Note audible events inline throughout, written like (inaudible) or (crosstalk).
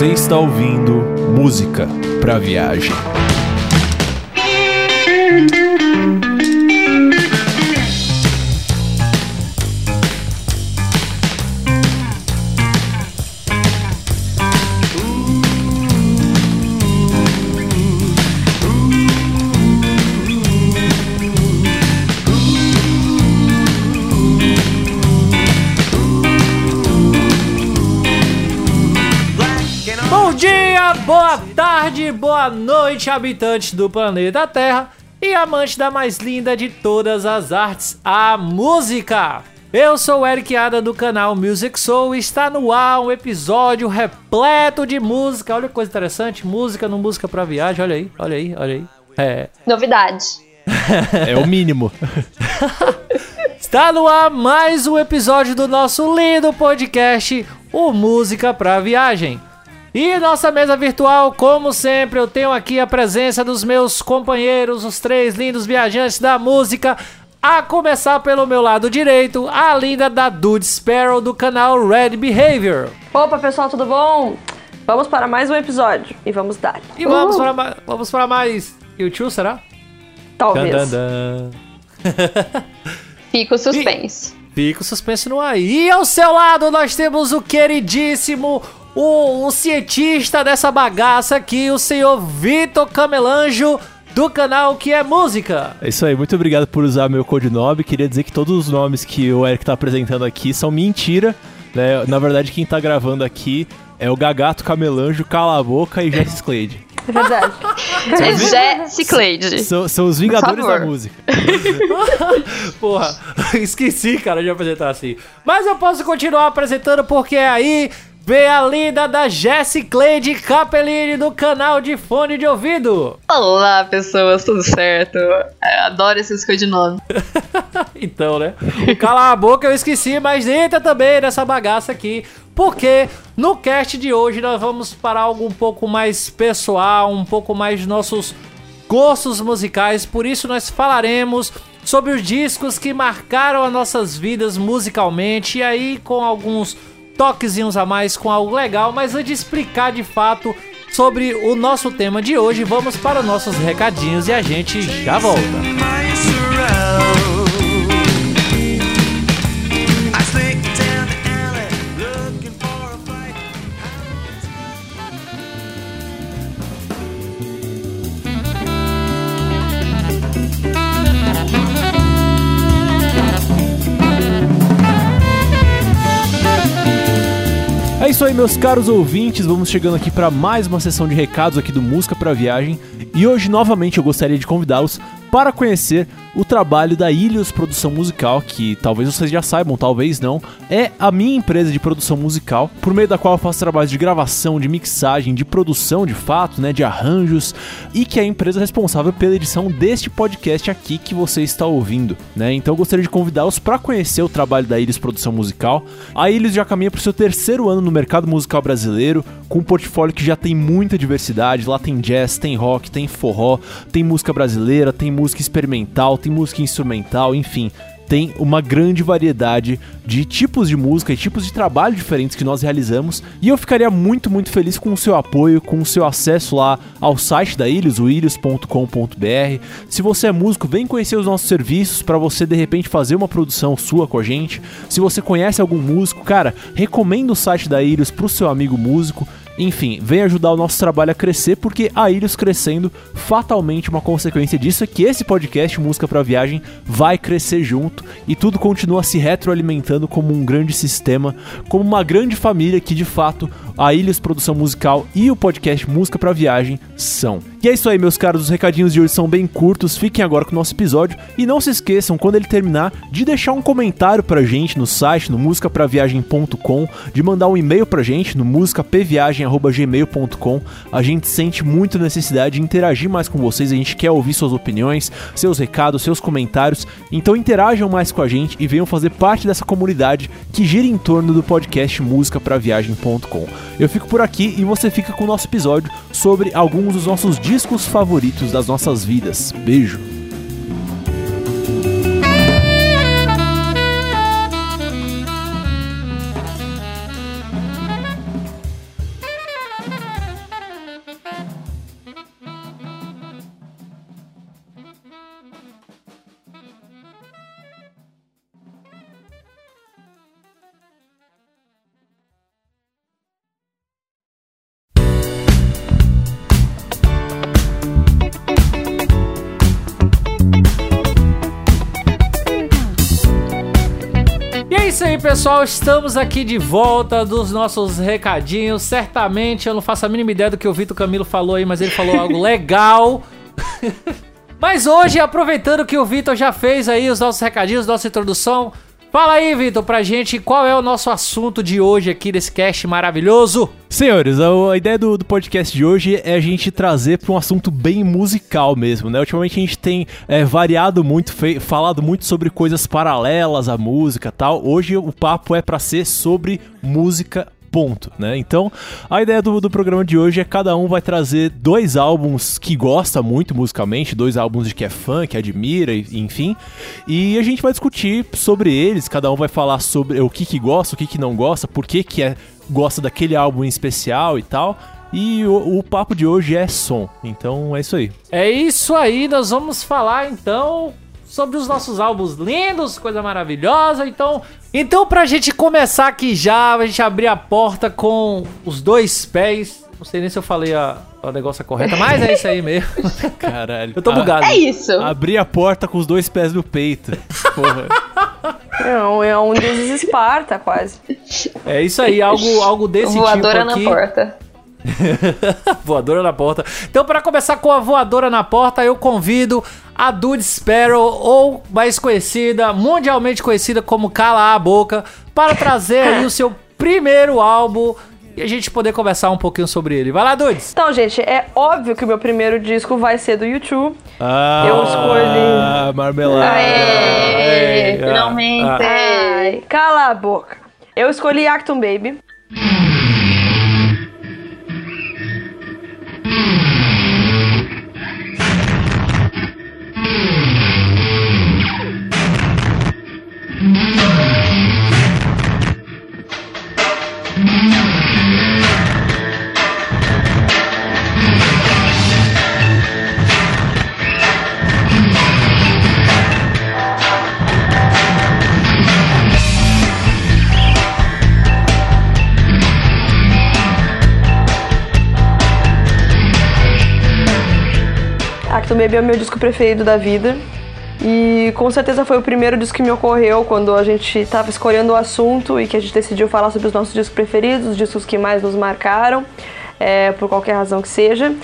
Você está ouvindo música para viagem. Boa noite, habitantes do planeta Terra e amantes da mais linda de todas as artes, a música. Eu sou o Eric Ada do canal Music Soul e está no ar um episódio repleto de música. Olha que coisa interessante, música no Música pra Viagem, olha aí, olha aí, olha aí. É, Novidade. (laughs) É o mínimo. (laughs) Está no ar mais um episódio do nosso lindo podcast, o Música pra Viagem. E nossa mesa virtual, como sempre, eu tenho aqui a presença dos meus companheiros, os três lindos viajantes da música. A começar pelo meu lado direito, a linda da Dude Sparrow do canal Red Behavior. Opa, pessoal, tudo bom? Vamos para mais um episódio e vamos dar. E vamos, para, ma- vamos para mais. YouTube, será? Talvez. Dan, dan, dan. Fica o suspense. Fica o suspense no ar. E ao seu lado nós temos o queridíssimo, o, o cientista dessa bagaça aqui, o senhor Vitor Camelanjo, do canal Que é Música. É isso aí, muito obrigado por usar meu codinome. Queria dizer que todos os nomes que o Eric tá apresentando aqui são mentira. Né? Na verdade, quem tá gravando aqui é o Gagato Camelanjo, Cala a Boca e Jess Clade. É verdade. É Jesse Cleide. São, são os vingadores da música. (laughs) Porra, (laughs) esqueci, cara, de apresentar assim. Mas eu posso continuar apresentando porque aí vem a linda da Jessie Cleide Capellini do canal de fone de ouvido. Olá, pessoas, tudo certo? Eu adoro esses codinomes. (laughs) Então, né? O Cala a boca eu esqueci, mas entra também nessa bagaça aqui. Porque no cast de hoje nós vamos para algo um pouco mais pessoal, um pouco mais de nossos gostos musicais. Por isso nós falaremos sobre os discos que marcaram as nossas vidas musicalmente. E aí com alguns toquezinhos a mais, com algo legal. Mas antes de explicar de fato sobre o nosso tema de hoje, vamos para os nossos recadinhos e a gente já volta. É isso aí, meus caros ouvintes. Vamos chegando aqui para mais uma sessão de recados aqui do Música para Viagem. E hoje, novamente, eu gostaria de convidá-los para conhecer o trabalho da Ilhos Produção Musical, que talvez vocês já saibam, talvez não, é a minha empresa de produção musical, por meio da qual eu faço trabalhos de gravação, de mixagem, de produção de fato, né, de arranjos, e que é a empresa responsável pela edição deste podcast aqui que você está ouvindo, né? Então eu gostaria de convidá-los para conhecer o trabalho da Ilhos Produção Musical. A Ilhos já caminha para o seu terceiro ano no mercado musical brasileiro, com um portfólio que já tem muita diversidade. Lá tem jazz, tem rock, tem forró, tem música brasileira, tem música experimental, tem música instrumental, enfim. Tem uma grande variedade de tipos de música e tipos de trabalho diferentes que nós realizamos. E eu ficaria muito, muito feliz com o seu apoio, com o seu acesso lá ao site da Ilhos, o ilhos.com.br. Se você é músico, vem conhecer os nossos serviços para você de repente fazer uma produção sua com a gente. Se você conhece algum músico, cara, recomenda o site da Ilhos pro seu amigo músico. Enfim, vem ajudar o nosso trabalho a crescer, porque a Ilhos crescendo, fatalmente uma consequência disso é que esse podcast Música para Viagem vai crescer junto e tudo continua se retroalimentando como um grande sistema, como uma grande família que de fato a Ilhos Produção Musical e o podcast Música para Viagem são. E é isso aí, meus caros, os recadinhos de hoje são bem curtos, fiquem agora com o nosso episódio e não se esqueçam, quando ele terminar, de deixar um comentário pra gente no site, no musicapraviagem.com, de mandar um e-mail pra gente no musicapviagem.com muscapraviagem@gmail.com. A gente sente muito necessidade de interagir mais com vocês, a gente quer ouvir suas opiniões, seus recados, seus comentários. Então interajam mais com a gente e venham fazer parte dessa comunidade que gira em torno do podcast muscapraviagem.com. Eu fico por aqui e você fica com o nosso episódio sobre alguns dos nossos discos favoritos das nossas vidas. Beijo. Pessoal. Estamos aqui de volta dos nossos recadinhos. Certamente eu não faço a mínima ideia do que o Vitor Camilo falou aí, mas ele falou algo (laughs) legal. (laughs) mas hoje, aproveitando que o Vitor já fez aí os nossos recadinhos, nossa introdução, fala aí, Vitor, pra gente qual é o nosso assunto de hoje aqui desse cast maravilhoso. Senhores, a, ideia do, do podcast de hoje é a gente trazer para um assunto bem musical mesmo, né? Ultimamente a gente tem é, variado muito, falado muito sobre coisas paralelas à música tal. Hoje o papo é para ser sobre música ponto, né? Então, a ideia do, do programa de hoje é cada um vai trazer dois álbuns que gosta muito musicalmente, dois álbuns de que é fã, que admira, enfim, e a gente vai discutir sobre eles, cada um vai falar sobre o que que gosta, o que que não gosta, por que que é, gosta daquele álbum em especial e tal, e o, o papo de hoje é som, então é isso aí. É isso aí, nós vamos falar então sobre os nossos álbuns lindos, coisa maravilhosa. Então, então pra gente começar aqui já, a gente abrir a porta com os dois pés. Não sei nem se eu falei a, a negócio correta, mas é isso aí mesmo. (laughs) Caralho. Eu tô A- bugado. É isso. Abrir a porta com os dois pés no peito. Porra. É um, é um deus Esparta, quase. É isso aí, algo, algo desse Voadora tipo na aqui. porta. (laughs) voadora na porta. Então, para começar com a voadora na porta, eu convido a Dude Sparrow, ou mais conhecida, mundialmente conhecida como Cala a Boca, para trazer aí o seu primeiro álbum e a gente poder conversar um pouquinho sobre ele. Vai lá, Dudes! Então, gente, é óbvio que o meu primeiro disco vai ser do YouTube. Ah, Eu escolhi- marmelada. Aê, ah, finalmente. Ai, cala a boca. Eu escolhi Acton Baby. Acton Baby é o meu disco preferido da vida. E com certeza foi o primeiro disco que me ocorreu quando a gente estava escolhendo o assunto e que a gente decidiu falar sobre os nossos discos preferidos, os discos que mais nos marcaram, é, por qualquer razão que seja.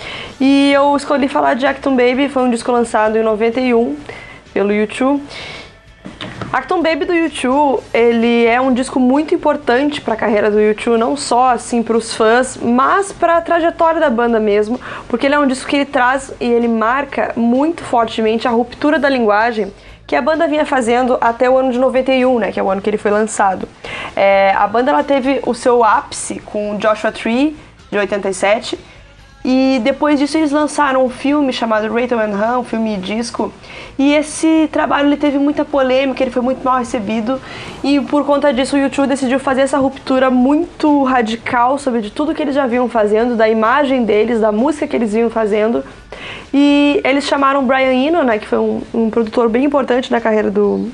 E eu escolhi falar de Acton Baby, foi um disco lançado em 91 pelo YouTube. Acton Baby do U2, ele é um disco muito importante para a carreira do U2, não só assim para os fãs, mas para a trajetória da banda mesmo, porque ele é um disco que ele traz e ele marca muito fortemente a ruptura da linguagem que a banda vinha fazendo até o ano de 91, né, que é o ano que ele foi lançado. É, a banda ela teve o seu ápice com Joshua Tree de 87 e depois disso eles lançaram um filme chamado Rayton and um filme e disco. E esse trabalho ele teve muita polêmica, ele foi muito mal recebido. E por conta disso o YouTube decidiu fazer essa ruptura muito radical sobre de tudo que eles já vinham fazendo, da imagem deles, da música que eles vinham fazendo. E eles chamaram o Brian Eno, né, que foi um, um produtor bem importante na carreira do,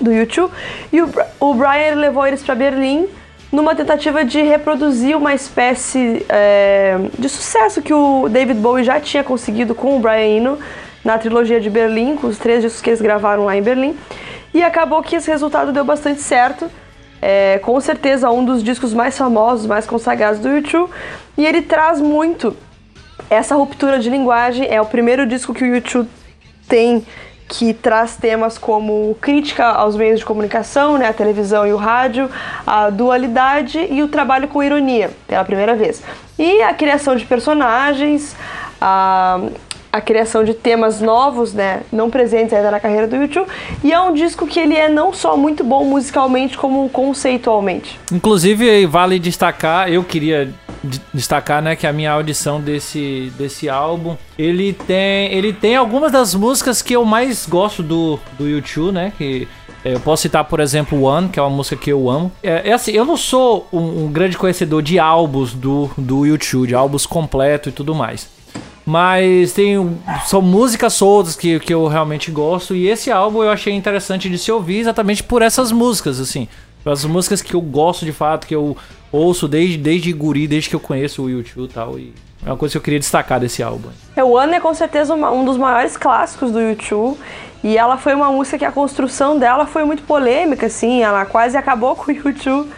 do YouTube. E o, o Brian levou eles para Berlim numa tentativa de reproduzir uma espécie é, de sucesso que o David Bowie já tinha conseguido com o Brian Eno na trilogia de Berlim, com os três discos que eles gravaram lá em Berlim. E acabou que esse resultado deu bastante certo. É, com certeza um dos discos mais famosos, mais consagrados do YouTube. E ele traz muito essa ruptura de linguagem. É o primeiro disco que o YouTube tem que traz temas como crítica aos meios de comunicação, né, a televisão e o rádio, a dualidade e o trabalho com ironia, pela primeira vez. E a criação de personagens, a, a criação de temas novos, né, não presentes ainda na carreira do YouTube, e é um disco que ele é não só muito bom musicalmente, como conceitualmente. Inclusive, vale destacar, eu queria destacar, né, que a minha audição desse, desse álbum, ele tem, ele tem algumas das músicas que eu mais gosto do, do YouTube, né, que eu posso citar, por exemplo, One, que é uma música que eu amo. É, é assim, eu não sou um, um, grande conhecedor de álbuns do, do YouTube, de álbuns completos e tudo mais. Mas tem são músicas soltas que, que eu realmente gosto. E esse álbum eu achei interessante de se ouvir exatamente por essas músicas, assim. As músicas que eu gosto de fato, que eu ouço desde, desde guri, desde que eu conheço o YouTube e tal. E é uma coisa que eu queria destacar desse álbum. É, o One é com certeza uma, um dos maiores clássicos do YouTube. E ela foi uma música que a construção dela foi muito polêmica, assim. Ela quase acabou (laughs) com o YouTube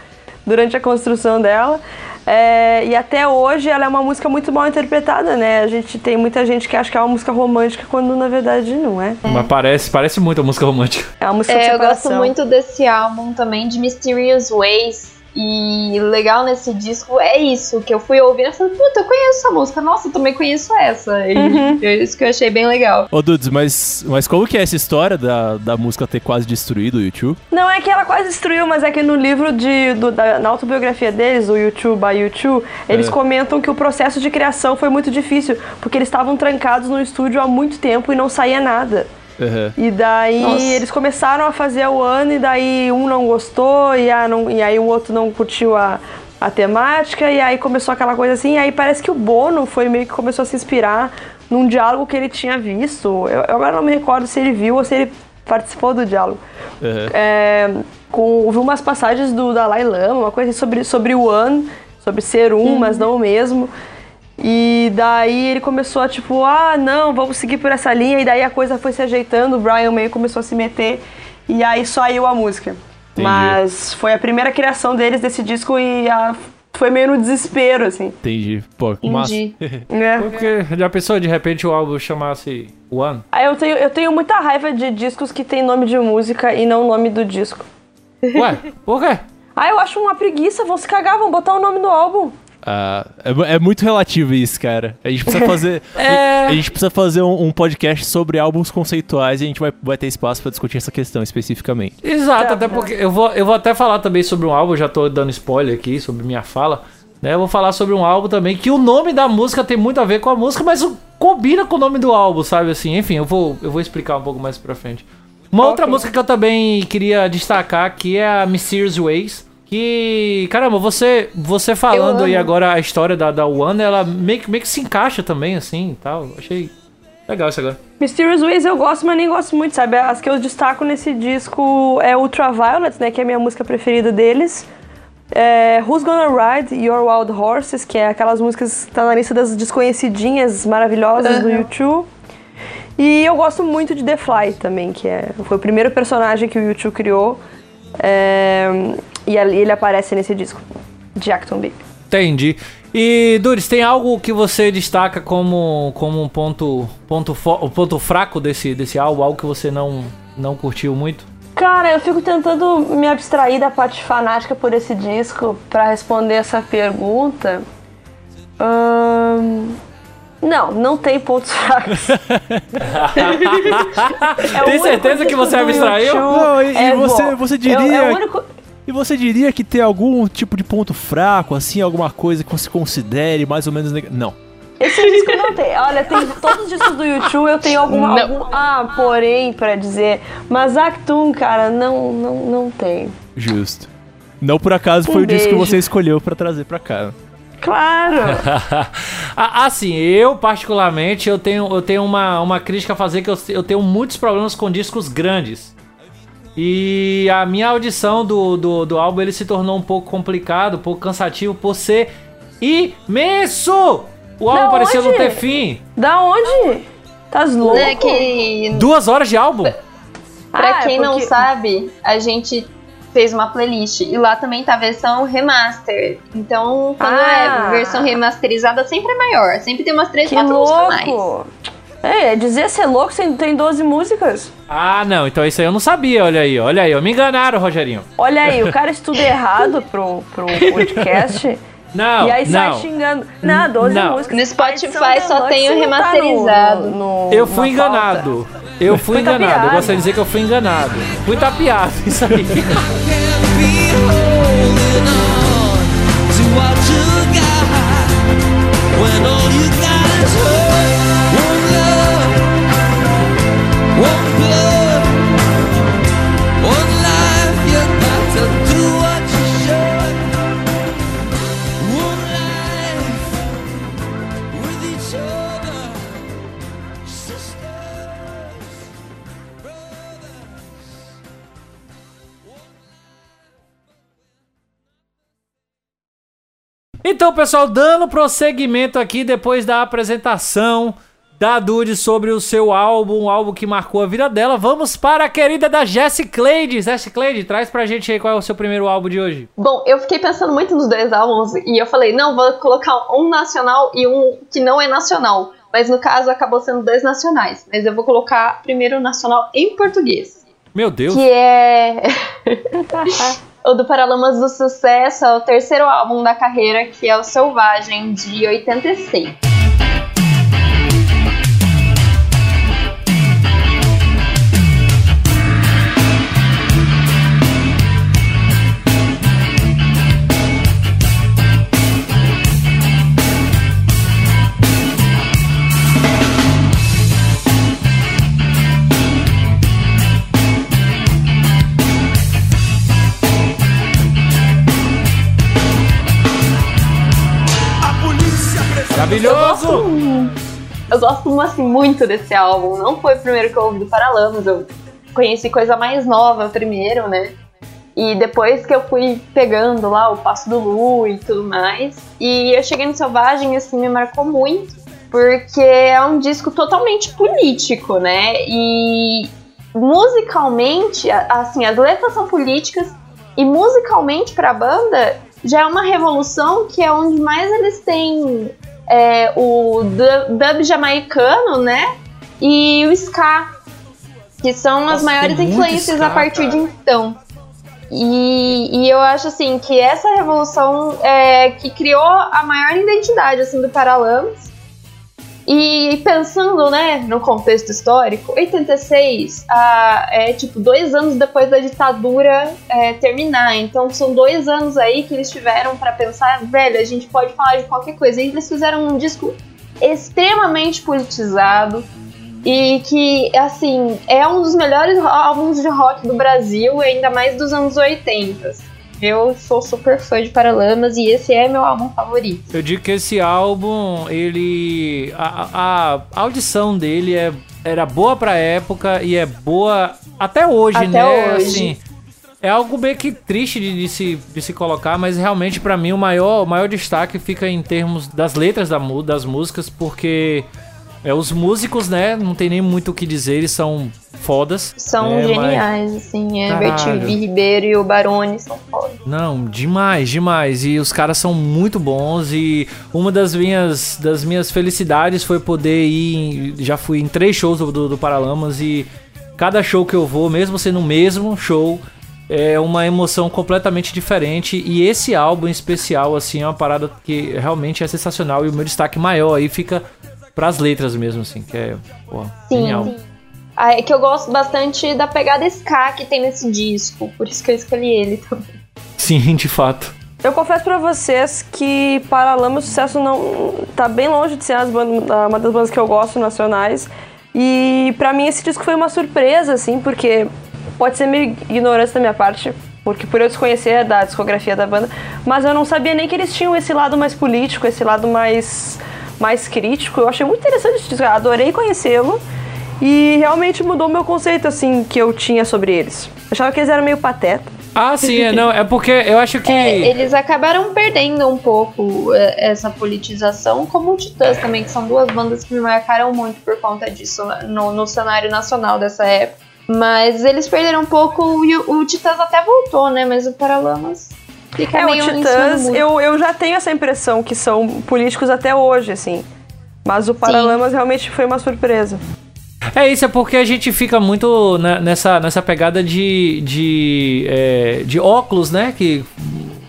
durante a construção dela. É, e até hoje ela é uma música muito mal interpretada, né? A gente tem muita gente que acha que é uma música romântica quando na verdade não é. é. Mas parece, parece muito uma música romântica. É uma música é, de separação. Eu gosto muito desse álbum também, de Mysterious Ways. E legal nesse disco é isso, que eu fui ouvindo e falei, puta, eu conheço essa música, nossa, eu também conheço essa. E uhum. é isso que eu achei bem legal. Ô, Dudes, mas, mas como que é essa história da, da música ter quase destruído o YouTube? Não é que ela quase destruiu, mas é que no livro de, do, da, na autobiografia deles, o YouTube by YouTube, eles é. comentam que o processo de criação foi muito difícil, porque eles estavam trancados no estúdio há muito tempo e não saía nada. Uhum. E daí Nossa. eles começaram a fazer o ano e daí um não gostou e, a, não, e aí o outro não curtiu a, a temática e aí começou aquela coisa assim. E aí parece que o Bono foi meio que começou a se inspirar num diálogo que ele tinha visto. Eu, eu agora não me recordo se ele viu ou se ele participou do diálogo. Uhum. É, com, ouviu umas passagens do Dalai Lama, uma coisa sobre, sobre o ano, sobre ser um, uhum. mas não o mesmo. E daí ele começou a tipo, ah, não, vamos seguir por essa linha. E daí a coisa foi se ajeitando, o Brian meio começou a se meter. E aí saiu a música. Entendi. Mas foi a primeira criação deles desse disco e a, foi meio no desespero, assim. Entendi. Pô, massa. (laughs) é. Porque já pensou de repente o álbum chamasse One? Ah, eu tenho, eu tenho muita raiva de discos que tem nome de música e não nome do disco. Ué, por quê? Ah, eu acho uma preguiça, vão se cagar, vão botar o nome no álbum. Uh, é, é, muito relativo isso, cara. A gente precisa (laughs) fazer. é... A gente precisa fazer um, um, podcast sobre álbuns conceituais e a gente vai, vai ter espaço para discutir essa questão especificamente. Exato, até porque eu vou, eu vou até falar também sobre um álbum, já tô dando spoiler aqui sobre minha fala. Né? Eu vou falar sobre um álbum também que o nome da música tem muito a ver com a música, mas combina com o nome do álbum, sabe assim? Enfim, eu vou, eu vou explicar um pouco mais pra frente. Uma okay. outra música que eu também queria destacar aqui é a Mysterious Ways que, caramba, você você falando aí agora a história da, da One, ela meio que, meio que se encaixa também, assim e tal. Achei legal isso agora. Mysterious Ways eu gosto, mas nem gosto muito, sabe? As que eu destaco nesse disco é Ultraviolet, né? Que é a minha música preferida deles. É Who's Gonna Ride Your Wild Horses, que é aquelas músicas que tá na lista das desconhecidinhas maravilhosas uhum. do YouTube. E eu gosto muito de The Fly também, que é, foi o primeiro personagem que o YouTube criou. É, e ele aparece nesse disco, de Acton Big. Entendi. E, Duris, tem algo que você destaca como, como um ponto, ponto, ponto fraco desse, desse álbum? Algo que você não, não curtiu muito? Cara, eu fico tentando me abstrair da parte fanática por esse disco para responder essa pergunta. Hum... Não, não tem pontos (laughs) fracos. é (laughs) tem certeza que você abstraiu? Não, e, é, você, você diria. É, é único... E você diria que tem algum tipo de ponto fraco, assim, alguma coisa que você considere mais ou menos. Neg... Não. Esse disco não tem. Olha, tem todos os discos do YouTube eu tenho algum, algum ah, porém para dizer, mas Actum, cara, não, não, não tem. Justo. Não por acaso um foi beijo. o disco que você escolheu para trazer para cá. Claro. (laughs) assim, eu particularmente eu tenho, eu tenho uma, uma crítica a fazer que eu, eu tenho muitos problemas com discos grandes. E a minha audição do, do, do álbum ele se tornou um pouco complicado, um pouco cansativo por ser imenso! O álbum parecia não ter fim. Da onde? Tá louco? É que... Duas horas de álbum? Pra ah, quem é porque... não sabe, a gente fez uma playlist e lá também tá a versão remaster. Então, quando é ah. é versão remasterizada, sempre é maior. Sempre tem umas três, que quatro louco. músicas mais. É, dizer ser louco, tem, tem 12 músicas. Ah, não, então isso aí eu não sabia, olha aí, olha aí, me enganaram, Rogerinho. Olha aí, o cara (laughs) estuda errado pro, pro podcast. Não, e aí sai não. xingando. Não, 12 Não. músicas. No Spotify só tem o tá remasterizado. no- no- Eu fui na enganado. Eu fui Fui enganado. Eu tapeado. gostaria de dizer que eu fui enganado. Fui tapeado, (laughs) isso aí. (laughs) Então, pessoal, dando prosseguimento aqui depois da apresentação da Dude sobre o seu álbum, um álbum que marcou a vida dela, vamos para a querida da Jessie Cleide. Jessie Cleide, traz pra gente aí qual é o seu primeiro álbum de hoje. Bom, eu fiquei pensando muito nos dois álbuns e eu falei, não, vou colocar um nacional e um que não é nacional. Mas no caso acabou sendo dois nacionais. Mas eu vou colocar primeiro o nacional em português. Meu Deus. Que é (laughs) o do Paralamas do Sucesso, é o terceiro álbum da carreira, que é o Selvagem, de 86. Maravilhoso! Eu gosto assim, muito desse álbum. Não foi o primeiro que eu ouvi do Paralamas, eu conheci coisa mais nova primeiro, né? E depois que eu fui pegando lá o Passo do Lu e tudo mais. E eu cheguei no Selvagem, assim, me marcou muito. Porque é um disco totalmente político, né? E musicalmente, assim, as letras são políticas. E musicalmente pra banda já é uma revolução que é onde mais eles têm é, o du- dub jamaicano, né? E o ska, que são as Nossa, maiores tem muito influências ska, a partir de cara. então. E, e eu acho assim que essa revolução é que criou a maior identidade assim do Paralamas. E pensando, né, no contexto histórico, 86 ah, é tipo dois anos depois da ditadura é, terminar. Então são dois anos aí que eles tiveram pra pensar, velho, a gente pode falar de qualquer coisa. E eles fizeram um disco extremamente politizado e que, assim, é um dos melhores álbuns de rock do Brasil, ainda mais dos anos 80. Eu sou super fã de Paralamas e esse é meu álbum favorito. Eu digo que esse álbum, ele. A, a- audição dele é, era boa pra época e é boa até hoje, Até né? hoje. Assim, é algo meio que triste de, de se, de se colocar, mas realmente pra mim o maior, o maior destaque fica em termos das letras da, das músicas, porque é, os músicos, né, não tem nem muito o que dizer, eles são fodas. São né, mas- geniais, assim, é Caralho. Ribeiro e o Barone são foda. Não, demais, demais. E os caras são muito bons e uma das minhas das minhas felicidades foi poder ir, em- já fui em três shows do, do, do Paralamas e cada show que eu vou, mesmo sendo o mesmo show, é uma emoção completamente diferente e esse álbum em especial assim é uma parada que realmente é sensacional e o meu destaque maior aí fica pras letras mesmo assim, que é, pô, Sim, genial. sim. Ah, é que eu gosto bastante da pegada ska que tem nesse disco, por isso que eu escolhi ele também. Sim, (laughs) de fato. Eu confesso pra vocês que Paralamas Sucesso não tá bem longe de ser as bandas- uma das bandas que eu gosto nacionais. E pra mim esse disco foi uma surpresa, assim, porque pode ser meio ignorância da minha parte, porque por eu desconhecer da discografia da banda, mas eu não sabia nem que eles tinham esse lado mais político, esse lado mais, mais crítico. Eu achei muito interessante esse disco, eu adorei conhecê-lo. E realmente mudou o meu conceito, assim, que eu tinha sobre eles. Achava que eles eram meio pateta. Ah, (laughs) sim, é, não, é porque eu acho que É, eles acabaram perdendo um pouco é, essa politização, como o Titãs também, que são duas bandas que me marcaram muito por conta disso no, no cenário nacional dessa época. Mas eles perderam um pouco e o, o Titãs até voltou, né? Mas o Paralamas fica É, o meio do Titãs, eu, eu já tenho essa impressão que são políticos até hoje, assim. Mas o Paralamas realmente foi uma surpresa. É isso, é porque a gente fica muito né, nessa, nessa pegada de, de, é, de óculos, né? Que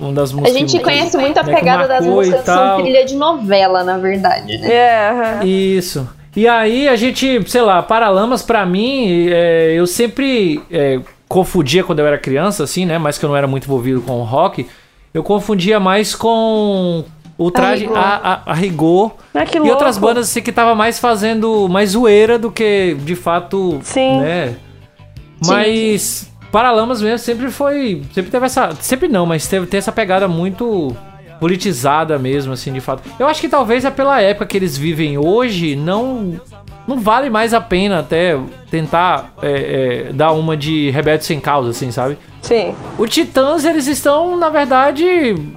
uma das A músicas. gente que- conhece muito a né, pegada das músicas, são trilha de novela, na verdade, né? É. Isso. E aí a gente, sei lá, Paralamas pra mim, é, eu sempre é, confundia quando eu era criança, assim, né? Mas que eu não era muito envolvido com o rock. Eu confundia mais com o traje a, a, a rigor. Ah, e louco. outras bandas assim que tava mais fazendo mais zoeira do que de fato, Sim. né? Mas Paralamas mesmo sempre foi, sempre teve essa, sempre não, mas teve tem essa pegada muito politizada mesmo assim, de fato. Eu acho que talvez é pela época que eles vivem hoje, não não vale mais a pena até tentar é, é, dar uma de rebelde sem causa, assim, sabe? Sim. O Titãs, eles estão, na verdade,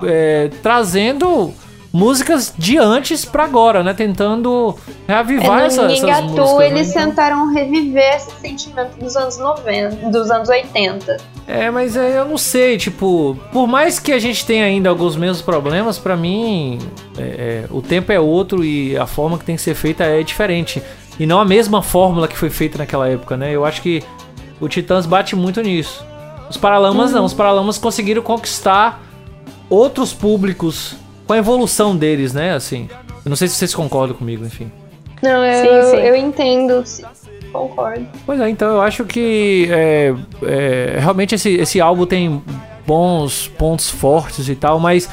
é, trazendo músicas de antes pra agora, né? Tentando reavivar É, essa, no essas músicas. eles né? tentaram reviver esse sentimento dos anos 90, dos anos 80. É, mas é, eu não sei, tipo, por mais que a gente tenha ainda alguns mesmos problemas, pra mim, é, é, o tempo é outro e a forma que tem que ser feita é diferente. E não a mesma fórmula que foi feita naquela época, né? Eu acho que o Titãs bate muito nisso. Os Paralamas não, os Paralamas conseguiram conquistar outros públicos com a evolução deles, né? Assim, eu não sei se vocês concordam comigo, enfim. Não, eu, Sim, sim. eu entendo, concordo. Pois é, então eu acho que é, é, realmente esse, esse álbum tem bons pontos fortes e tal, mas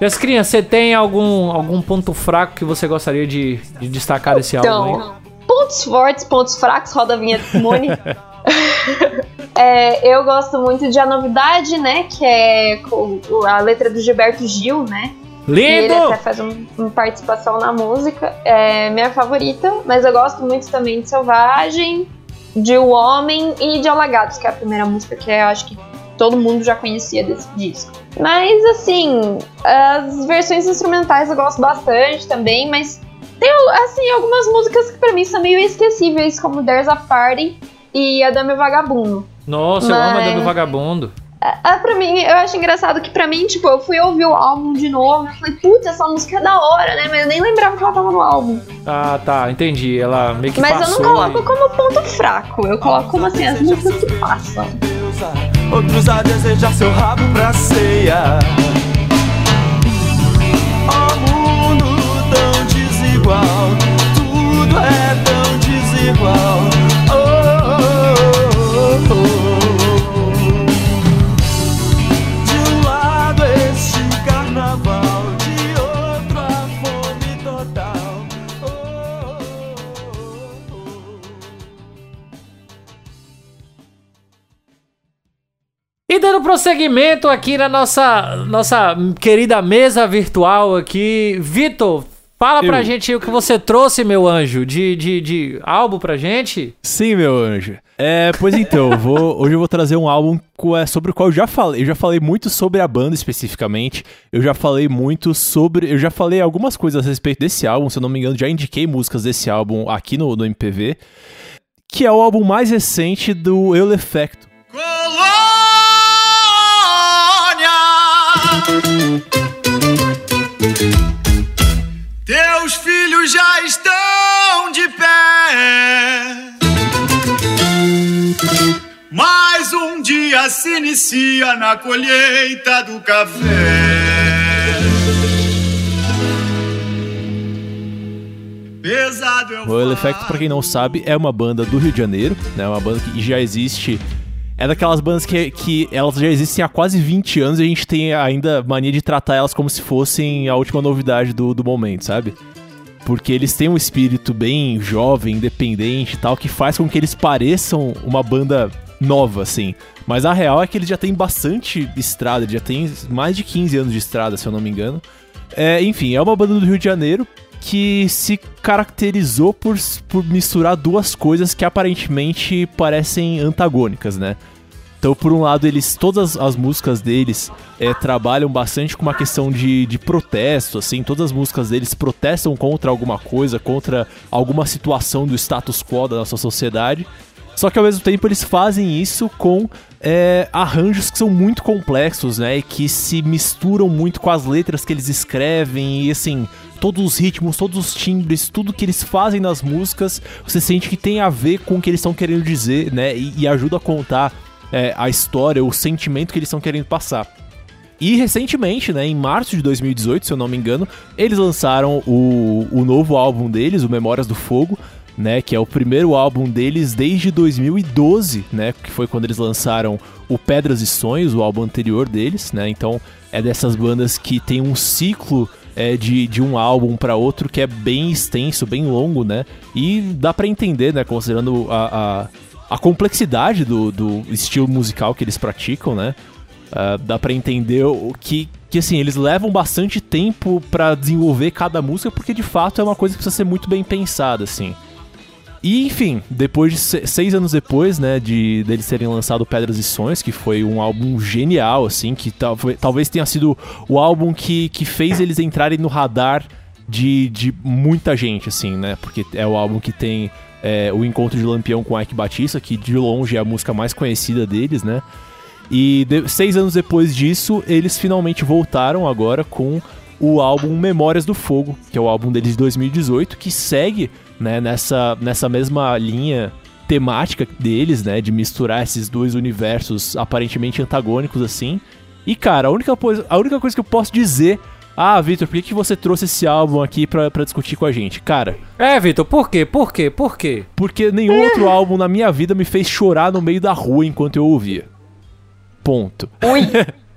as crianças, você tem algum, algum ponto fraco que você gostaria de, de destacar desse álbum aí? Pontos fortes, pontos fracos, roda a vinheta Simone. (laughs) É, eu gosto muito de A Novidade, né? Que é a letra do Gilberto Gil, né? E ele Lindo! até faz um- uma participação na música. É minha favorita, mas eu gosto muito também de Selvagem, de O Homem e de Alagados, que é a primeira música que eu acho que todo mundo já conhecia desse disco. Mas assim, as versões instrumentais eu gosto bastante também, mas tem assim algumas músicas que pra mim são meio esquecíveis, como There's a Party e A Dama e o Vagabundo. Nossa, eu amo Mas- Dama e o Vagabundo. Ah, pra mim, eu acho engraçado que pra mim, tipo, eu fui ouvir o álbum de novo, eu falei, putz, essa música é da hora, né? Mas eu nem lembrava que ela tava no álbum. Ah, tá, entendi. Ela meio que Mas passou. eu não coloco como ponto fraco, eu coloco como assim, as músicas que passam. outros a desejar seu rabo pra ceia. Desigual, tudo é tão desigual. Oh, oh, oh. De um lado este carnaval, de outro fome total. E dando prosseguimento aqui na nossa, nossa querida mesa virtual aqui, Vitor, fala pra Eu. gente aí o que você trouxe, meu anjo, de, de, de álbum pra gente. Sim, meu anjo. É, pois então, eu vou- (laughs) hoje eu vou trazer um álbum é, sobre o qual eu já falei. Eu já falei muito sobre a banda especificamente. Eu já falei muito sobre. Eu já falei algumas coisas a respeito desse álbum. Se eu não me engano, já indiquei músicas desse álbum aqui no, no MPV. Que é o álbum mais recente do Eu Effecto. Colônia. Teus filhos já estão de pé. Mais um dia se inicia na colheita do café. Pesado é o Effecto, pra quem não sabe, é uma banda do Rio de Janeiro, né? Uma banda que já existe. É daquelas bandas que, que elas já existem há quase 20 anos e a gente tem ainda mania de tratar elas como se fossem a última novidade do, do momento, sabe? Porque eles têm um espírito bem jovem, independente e tal, que faz com que eles pareçam uma banda nova, assim. Mas a real é que eles já têm bastante estrada, já tem mais de 15 anos de estrada, se eu não me engano. É, enfim, é uma banda do Rio de Janeiro que se caracterizou por, por misturar duas coisas que aparentemente parecem antagônicas, né? Então, por um lado, eles todas as músicas deles é, trabalham bastante com uma questão de, de protesto, assim, todas as músicas deles protestam contra alguma coisa, contra alguma situação do status quo da nossa sociedade. Só que ao mesmo tempo eles fazem isso com é, arranjos que são muito complexos, né? E que se misturam muito com as letras que eles escrevem e assim. Todos os ritmos, todos os timbres, tudo que eles fazem nas músicas, você sente que tem a ver com o que eles estão querendo dizer, né? E, e ajuda a contar é, a história, o sentimento que eles estão querendo passar. E recentemente, né, em março de 2018, se eu não me engano, eles lançaram o, o novo álbum deles, o Memórias do Fogo, né, que é o primeiro álbum deles desde 2012, né, que foi quando eles lançaram o Pedras e Sonhos, o álbum anterior deles, né? Então é dessas bandas que tem um ciclo é, de, de um álbum para outro que é bem extenso, bem longo, né? E dá para entender, né, considerando a, a, a complexidade do, do estilo musical que eles praticam, né? Uh, dá pra entender o que, que assim, eles levam bastante tempo pra desenvolver cada música, porque de fato é uma coisa que precisa ser muito bem pensada, assim. E enfim, depois de se- seis anos depois, né, de deles terem lançado Pedras e Sonhos, que foi um álbum genial, assim, que tal- foi- talvez tenha sido o álbum que, que fez eles entrarem no radar de, de muita gente, assim, né, porque é o álbum que tem é, o Encontro de Lampião com Ike Batista, que de longe é a música mais conhecida deles, né, e de- seis anos depois disso, eles finalmente voltaram agora com o álbum Memórias do Fogo, que é o álbum deles de 2018, que segue né, nessa, nessa mesma linha temática deles, né, de misturar esses dois universos aparentemente antagônicos assim. E cara, a única, coisa, a única coisa que eu posso dizer, ah, Victor, por que, que você trouxe esse álbum aqui pra, pra discutir com a gente? Cara, É, Vitor, por quê? Por quê? Por quê? porque nenhum outro álbum na minha vida me fez chorar no meio da rua enquanto eu ouvia. Ponto. (laughs)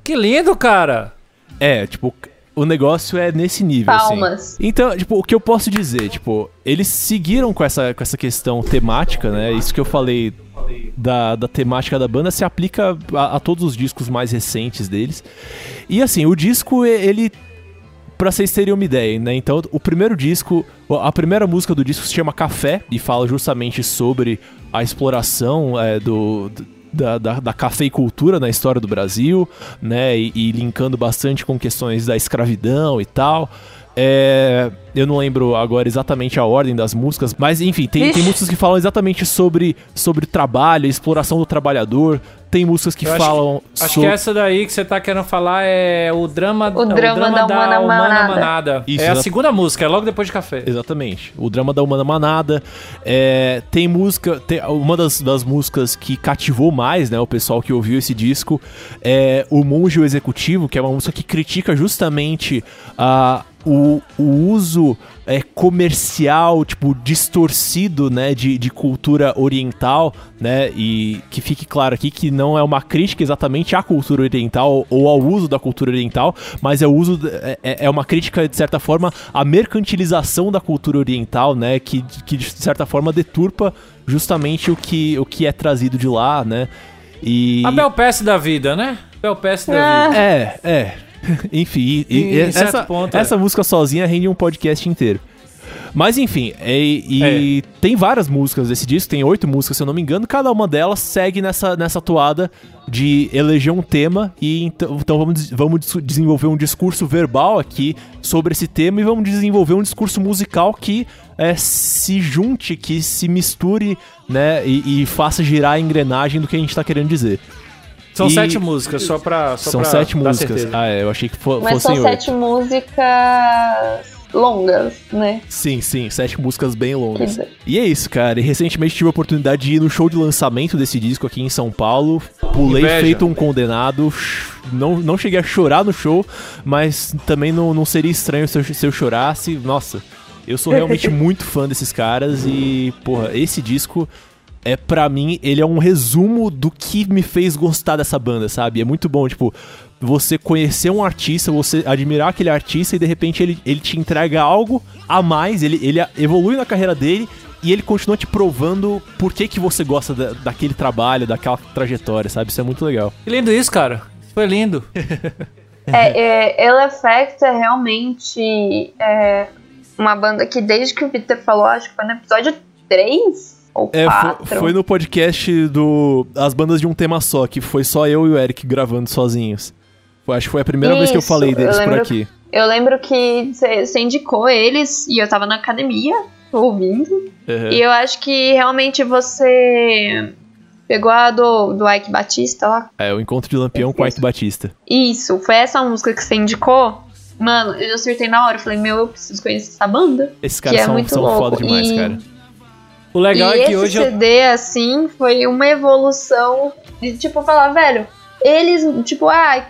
Que lindo, cara! É, tipo, o negócio é nesse nível, Palmas. assim. Então, tipo, o que eu posso dizer, tipo, eles seguiram com essa, com essa questão temática, né? Isso que eu falei da, da temática da banda se aplica a, a todos os discos mais recentes deles. E assim, o disco, ele. Pra vocês terem uma ideia, né? Então, o primeiro disco, a primeira música do disco se chama Café e fala justamente sobre a exploração é, do, do- da, da, da cafeicultura na história do Brasil, né? E, e linkando bastante com questões da escravidão e tal. É, eu não lembro agora exatamente a ordem das músicas, mas enfim, tem, tem músicas que falam exatamente sobre, sobre trabalho, exploração do trabalhador. Tem músicas que Eu acho falam Acho sobre. que essa daí que você tá querendo falar é o drama, O drama da Humana Manada. Manada. Isso, é a segunda música, é logo depois de café. Exatamente. O drama da Humana Manada. É, tem música. Tem, uma das, das músicas que cativou mais, né? O pessoal que ouviu esse disco é O Monge e o Executivo, que é uma música que critica justamente a. O, o uso é, comercial, tipo, distorcido, né, de, de cultura oriental, né, e que fique claro aqui que não é uma crítica exatamente à cultura oriental ou ao uso da cultura oriental, mas é o uso, é, é uma crítica, de certa forma, à mercantilização da cultura oriental, né, que, que de certa forma deturpa justamente o que, o que é trazido de lá, né, e... A Bel Pass da vida, né? Bel Pass da Ah. vida. É, é. (laughs) enfim, e- e certo essa, ponto, é. essa música sozinha rende um podcast inteiro. Mas enfim, é- e É. tem várias músicas desse disco, tem oito músicas se eu não me engano, cada uma delas segue nessa, nessa toada de eleger um tema e então, então vamos, vamos desenvolver um discurso verbal aqui sobre esse tema e vamos desenvolver um discurso musical que é, se junte, que se misture, né, e, e faça girar a engrenagem do que a gente tá querendo dizer. São E- sete músicas, só pra. Só São pra sete dar músicas. certeza. Ah, é, eu achei que fo Mas são oito. sete músicas longas, né? Sim, sim, sete músicas bem longas. E é isso, cara. E recentemente tive a oportunidade de ir no show de lançamento desse disco aqui em São Paulo. Pulei Inveja. feito um condenado. Não, não cheguei a chorar no show, mas também não, não seria estranho se eu, se eu chorasse. Nossa, eu sou realmente (laughs) muito fã desses caras e, porra, esse disco é pra mim, ele é um resumo do que me fez gostar dessa banda, sabe? É muito bom, tipo, você conhecer um artista, você admirar aquele artista e de repente ele, ele te entrega algo a mais, ele, ele evolui na carreira dele e ele continua te provando por que, que você gosta da- daquele trabalho, daquela trajetória, sabe? Isso é muito legal. Que lindo isso, cara. Foi lindo. (laughs) É, é, Ill Effect é realmente é, uma banda que desde que o Victor falou, acho que foi no episódio 3 ou É, 4. foi, foi no podcast do As Bandas de um Tema Só, que foi só eu e o Eric gravando sozinhos. Foi- acho que foi a primeira vez que eu Isso, falei eu deles por lembro- aqui. Eu lembro que você indicou eles e eu tava na academia. ouvindo. Uhum. E eu acho que realmente você pegou a do, do Ike Batista lá. É, o encontro de Lampião com o Ike Batista. Isso, foi essa música que você indicou. Mano, eu acertei na hora. Eu falei, meu, eu preciso conhecer essa banda. Esses caras é são, muito são louco. foda demais, E- cara. O legal e é que esse hoje eu CD, assim, foi uma evolução de, tipo, falar, velho, eles, tipo, ah,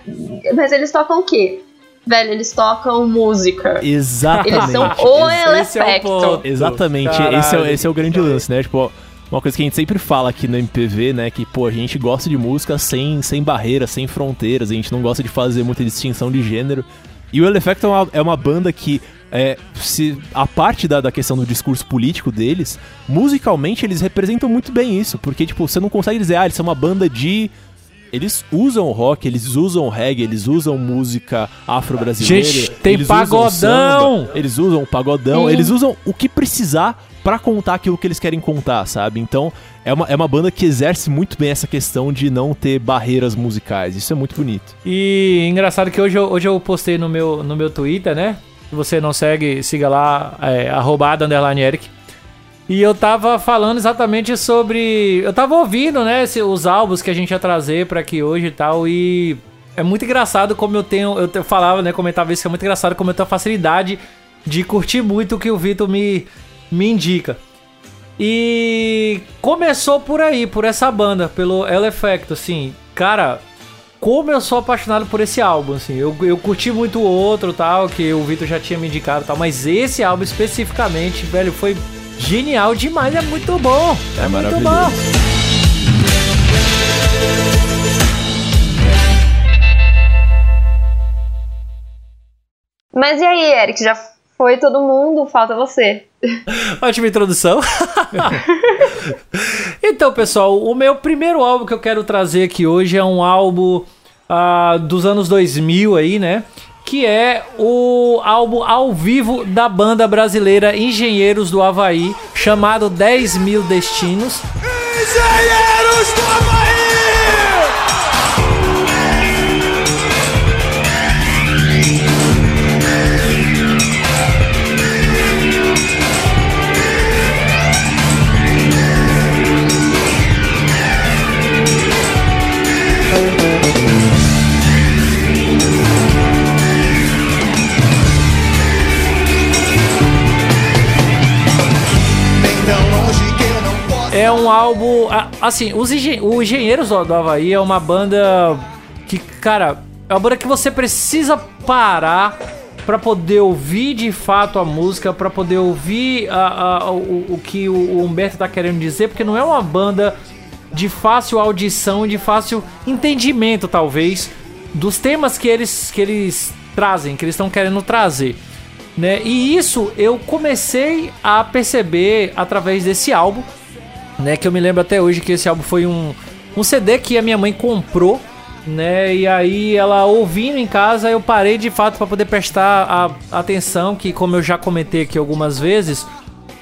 mas eles tocam o quê? Velho, eles tocam música. Exatamente. Eles são o é o Elefecto. ponto. Exatamente, Caralho. esse é, esse é o grande lance, né? Tipo, uma coisa que a gente sempre fala aqui no MPV, né? Que, pô, a gente gosta de música sem, sem barreiras, sem fronteiras, a gente não gosta de fazer muita distinção de gênero. E o Elefecto é uma, é uma banda que, é, se, a parte da, da questão do discurso político deles, musicalmente eles representam muito bem isso, porque, tipo, você não consegue dizer, ah, eles são uma banda de. Eles usam rock, eles usam reggae, eles usam música afro-brasileira. Gente, tem eles usam pagodão! samba, eles usam pagodão, Sim. eles usam o que precisar pra contar aquilo que eles querem contar, sabe? Então, é uma, é uma banda que exerce muito bem essa questão de não ter barreiras musicais. Isso é muito bonito. E engraçado que hoje eu, hoje eu postei no meu, no meu Twitter, né? Você não segue, siga lá, é, arroba Adam underline Eric. E eu tava falando exatamente sobre. Eu tava ouvindo, né, os álbuns que a gente ia trazer pra aqui hoje e tal. E é muito engraçado como eu tenho. Eu falava, né, comentava isso, que é muito engraçado como eu tenho a facilidade de curtir muito o que o Vitor me, me indica. E começou por aí, por essa banda, pelo El Effecto, assim. Cara, como eu sou apaixonado por esse álbum, assim. Eu, eu curti muito o outro, tal, que o Vitor já tinha me indicado, tal. Mas esse álbum especificamente, velho, foi genial demais. É muito bom. É, É muito maravilhoso. bom. Mas e aí, Eric, já foi todo mundo, falta você. Ótima introdução. (laughs) então, pessoal, o meu primeiro álbum que eu quero trazer aqui hoje é um álbum ah, dos anos 2000 aí, né? Que é o álbum ao vivo da banda brasileira Engenheiros do Havaí, chamado 10 Mil Destinos. Engenheiros do Havaí! É um álbum. Assim, os engen o Engenheiros do, Havaí é uma banda que, cara, é uma banda que você precisa parar pra poder ouvir de fato a música, pra poder ouvir a- a- o, o que o, Humberto tá querendo dizer, porque não é uma banda de fácil audição de fácil entendimento, talvez, dos temas que eles, que eles trazem, que eles estão querendo trazer. Né? E isso eu comecei a perceber através desse álbum, né? Que eu me lembro até hoje que esse álbum foi um, um CD que a minha mãe comprou, né? E aí ela ouvindo em casa, eu parei de fato para poder prestar a, atenção que, como eu já comentei aqui algumas vezes,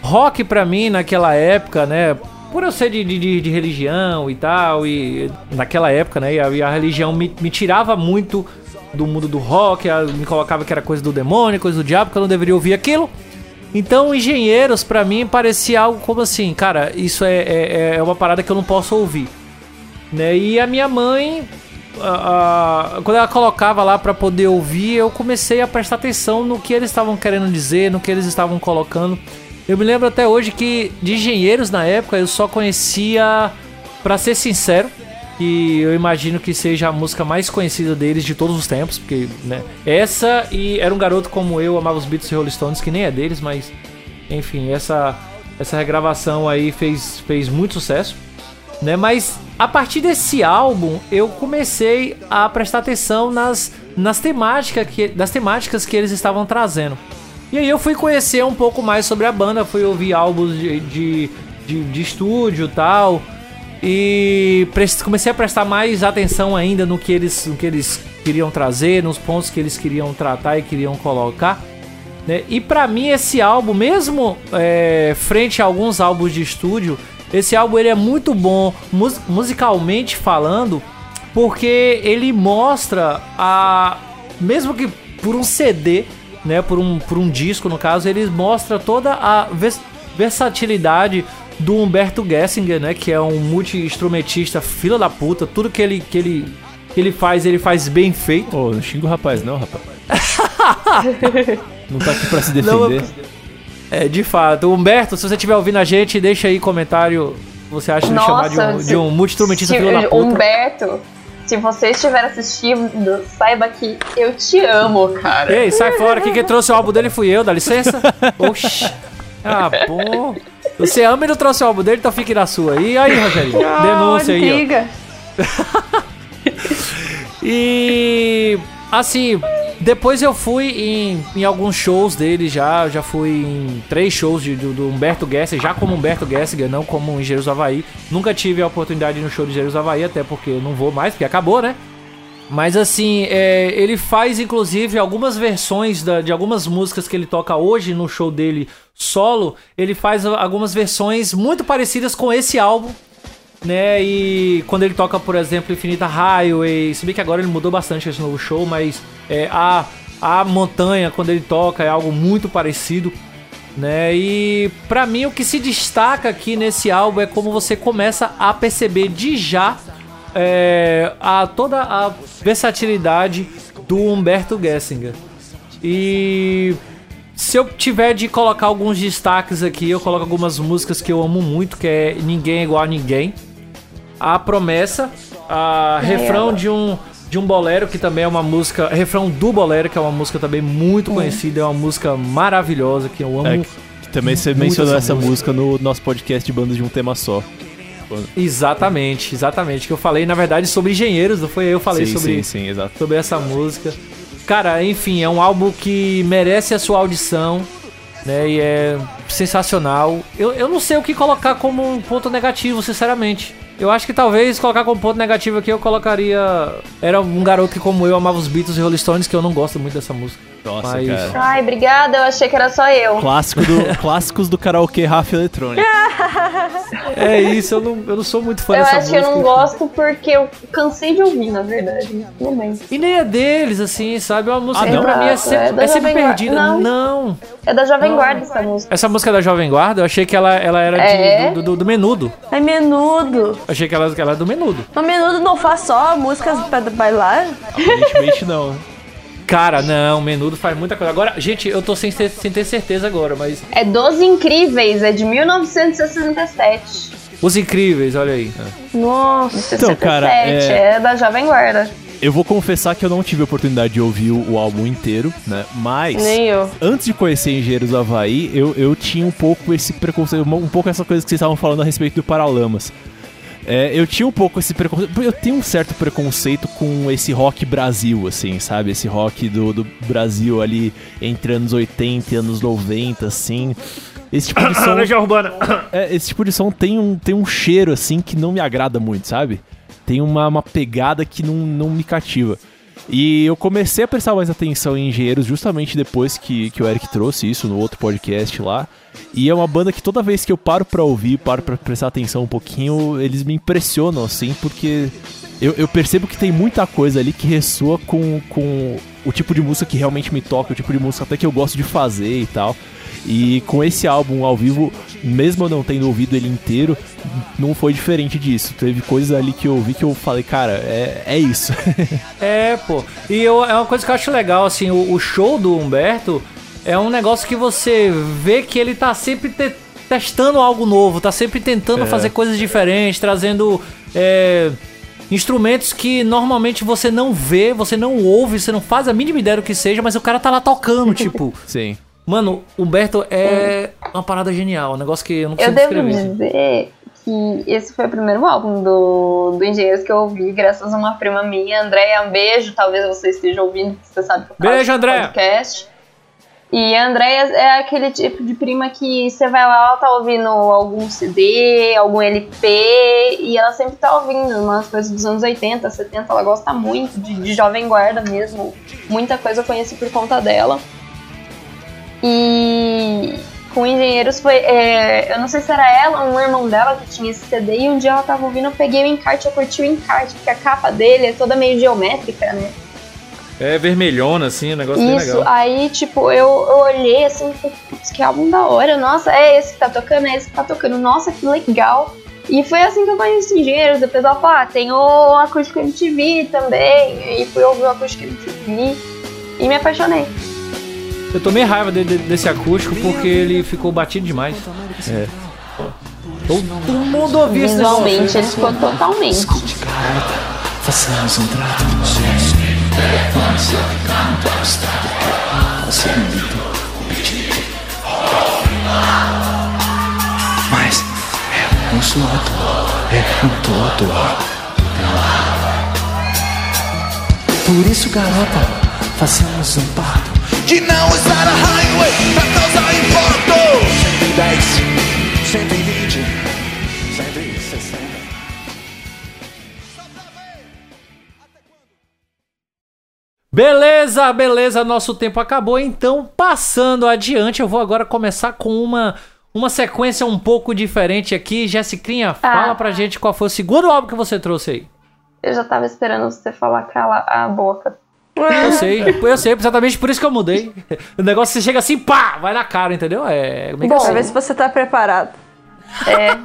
rock pra mim naquela época, né? Por eu ser de, de, de religião e tal, e naquela época, né? E a, e a religião me, me tirava muito do mundo do rock, me colocava que era coisa do demônio, coisa do diabo, que eu não deveria ouvir aquilo. Então, engenheiros, pra mim, parecia algo como assim, cara, isso é, é, é uma parada que eu não posso ouvir. Né? E a minha mãe, a- a- quando ela colocava lá pra poder ouvir, eu comecei a prestar atenção no que eles estavam querendo dizer, no que eles estavam colocando. Eu me lembro até hoje que de engenheiros na época eu só conhecia, pra ser sincero, que eu imagino que seja a música mais conhecida deles de todos os tempos, porque, né, essa e Era um Garoto Como Eu, amava os Beatles e Rolling Stones, que nem é deles, mas, enfim, essa, essa regravação aí fez, fez muito sucesso, né, mas a partir desse álbum eu comecei a prestar atenção nas, nas temáticas que, das temáticas que eles estavam trazendo. E aí eu fui conhecer um pouco mais sobre a banda, fui ouvir álbuns de, de, de, de estúdio e tal. E comecei a prestar mais atenção ainda no que, eles, no que eles queriam trazer, nos pontos que eles queriam tratar e queriam colocar. né? E pra mim esse álbum, mesmo é, frente a alguns álbuns de estúdio, esse álbum ele é muito bom mus- musicalmente falando, porque ele mostra a mesmo que por um CD, né, por um, por um disco no caso, ele mostra toda a ves- versatilidade do Humberto Gessinger, né? Que é um multi-instrumentista fila da puta. Tudo que ele, que ele, que ele faz, ele faz bem feito. Ô, não xinga o rapaz, não, rapaz. (laughs) não tá aqui pra se Não, defender. É, de fato. Humberto, se você estiver ouvindo a gente, deixa aí comentário. Você acha de Nossa, chamar de um, se- de um multi-instrumentista Se- fila da puta? Humberto, se você estiver assistindo, saiba que eu te amo, cara. Ei, sai fora aqui, quem trouxe o álbum dele fui eu, dá licença. (laughs) Oxi. Ah, bom. Você ama e não trouxe o álbum dele, então fique na sua. E aí, Rogério? (laughs) Denúncia aí. Intriga. (laughs) E assim, depois eu fui em, em alguns shows dele já, já fui em três shows de- do, do Humberto Gessinger, já como Humberto Gessinger, não como em Engenheiros do Havaí. Nunca tive a oportunidade no show de Engenheiros do Havaí, até porque eu não vou mais, porque acabou, né? Mas assim, é, ele faz inclusive algumas versões da- de algumas músicas que ele toca hoje no show dele solo. Ele faz algumas versões muito parecidas com esse álbum, né? E quando ele toca, por exemplo, Infinita Highway, se bem que agora ele mudou bastante esse novo show, mas é, a, a montanha, quando ele toca, é algo muito parecido. Né? E pra mim o que se destaca aqui nesse álbum é como você começa a perceber de já é, a, toda a versatilidade do Humberto Gessinger. E se eu tiver de colocar alguns destaques aqui, eu coloco algumas músicas que eu amo muito, que é Ninguém é Igual a Ninguém. A Promessa, a refrão de um de um bolero que também é uma música, refrão do bolero que é uma música também muito conhecida, é uma música maravilhosa que eu amo. É, que, que também você mencionou essa essa música no nosso podcast de bandas de um tema só. Exatamente, exatamente. Que eu falei, na verdade, sobre engenheiros, não foi eu falei sim, sobre, sim, sim, sobre essa música. Cara, enfim, é um álbum que merece a sua audição, né? E é sensacional. Eu, eu não sei o que colocar como um ponto negativo, sinceramente. Eu acho que talvez colocar como ponto negativo aqui eu colocaria. Era um garoto que, como eu, amava os Beatles e Rolling Stones, que eu não gosto muito dessa música. Nossa, Mas- cara. Ai, obrigada, eu achei que era só eu. Clássico do, (laughs) clássicos do karaokê Rafa Eletrônico. (laughs) É isso, eu não, eu não sou muito fã Eu dessa acho que eu música. não gosto porque eu cansei de ouvir, na verdade. Bem. E nem é deles, assim, sabe? É uma música Ah, que não? pra mim é Exato, sempre, é é sempre perdida. Não. não. É da Jovem Guarda essa música. Essa música é da Jovem Guarda, eu achei que ela, ela era de- É? do, do, do Menudo. É menudo. Achei que ela, que ela era do Menudo. O menudo não faz só músicas pra bailar? Aparentemente não. (laughs) Cara, não, Menudo faz muita coisa. Agora, gente, eu tô sem ter, sem ter certeza agora, mas. É Dos Incríveis, é de 1967. Os Incríveis, olha aí. Nossa. Então, cara, 67, é- é... da Jovem Guarda. Eu vou confessar que eu não tive a oportunidade de ouvir o, o álbum inteiro, né? Mas. Nem eu. Antes de conhecer Engenheiros do Havaí, eu, eu tinha um pouco esse preconceito, um pouco essa coisa que vocês estavam falando a respeito do Paralamas. É, eu tinha um pouco esse preconceito. Eu tenho um certo preconceito com esse rock Brasil, assim, sabe? Esse rock do, do Brasil ali entre anos 80 e anos 90, assim. Esse tipo de (coughs) som. (coughs) É, esse tipo de som tem um, tem um cheiro, assim, que não me agrada muito, sabe? Tem uma, uma pegada que não, não me cativa. E eu comecei a prestar mais atenção em engenheiros justamente depois que, que o Eric trouxe isso no outro podcast lá. E é uma banda que toda vez que eu paro pra ouvir, paro pra prestar atenção um pouquinho, eles me impressionam, assim, porque eu, eu percebo que tem muita coisa ali que ressoa com, com o tipo de música que realmente me toca, o tipo de música até que eu gosto de fazer e tal. E com esse álbum ao vivo, mesmo eu não tendo ouvido ele inteiro, não foi diferente disso. Teve coisas ali que eu ouvi que eu falei, cara, é, é isso. (laughs) É, pô. E eu- é uma coisa que eu acho legal, assim, o, o show do Humberto é um negócio que você vê que ele tá sempre te- testando algo novo, tá sempre tentando É. fazer coisas diferentes, trazendo é, instrumentos que normalmente você não vê, você não ouve, você não faz a mínima ideia do que seja, mas o cara tá lá tocando, (laughs) tipo. Sim. Mano, Humberto é uma parada genial, um negócio que eu não Eu consigo devo descrever. dizer que esse foi o primeiro álbum do, do Engenheiros que eu ouvi, graças a uma prima minha, Andréia. Um beijo, talvez você esteja ouvindo, porque você sabe que eu Beijo, Andréia. podcast. E a Andréia é aquele tipo de prima que você vai lá, ela tá ouvindo algum CD, algum LP, e ela sempre tá ouvindo umas coisas dos anos 80, 70, ela gosta muito de, de Jovem Guarda mesmo. Muita coisa eu conheci por conta dela. E com Engenheiros foi. é, eu não sei se era ela ou um irmão dela que tinha esse CD, e um dia ela tava ouvindo, eu peguei o encarte, eu curti o encarte, porque a capa dele é toda meio geométrica, né? É vermelhona, assim, um negócio bem Isso, legal. aí, tipo, eu, eu olhei assim e falei, putz, que álbum da hora. Nossa, é esse que tá tocando, é esse que tá tocando. Nossa, que legal. E foi assim que eu conheci Engenheiros. Depois ela falou, ah, tem o Acústico MTV também. E fui ouvir o Acústico MTV e me apaixonei. Eu tomei raiva de- de- desse acústico porque ele ficou batido demais. É. Todo mundo ouvia esse. Visualmente, ele ficou totalmente. Façamos um trato pediu. Mas eu não sou ator. Eu não tô à toa. Por isso, garota, façamos um pacto de não usar a highway pra causar importo. 110, 120, 160. Beleza, beleza, nosso tempo acabou, então passando adiante, eu vou agora começar com uma uma sequência um pouco diferente aqui. Jessicrinha, fala Ah. pra gente qual foi o segundo álbum que você trouxe aí. Eu já tava esperando você falar cala a boca. Eu (laughs) sei, eu sei, exatamente por isso que eu mudei. O negócio você chega assim, pá, vai na cara, entendeu? É, meio que Bom, assim. ver se você tá preparado. É.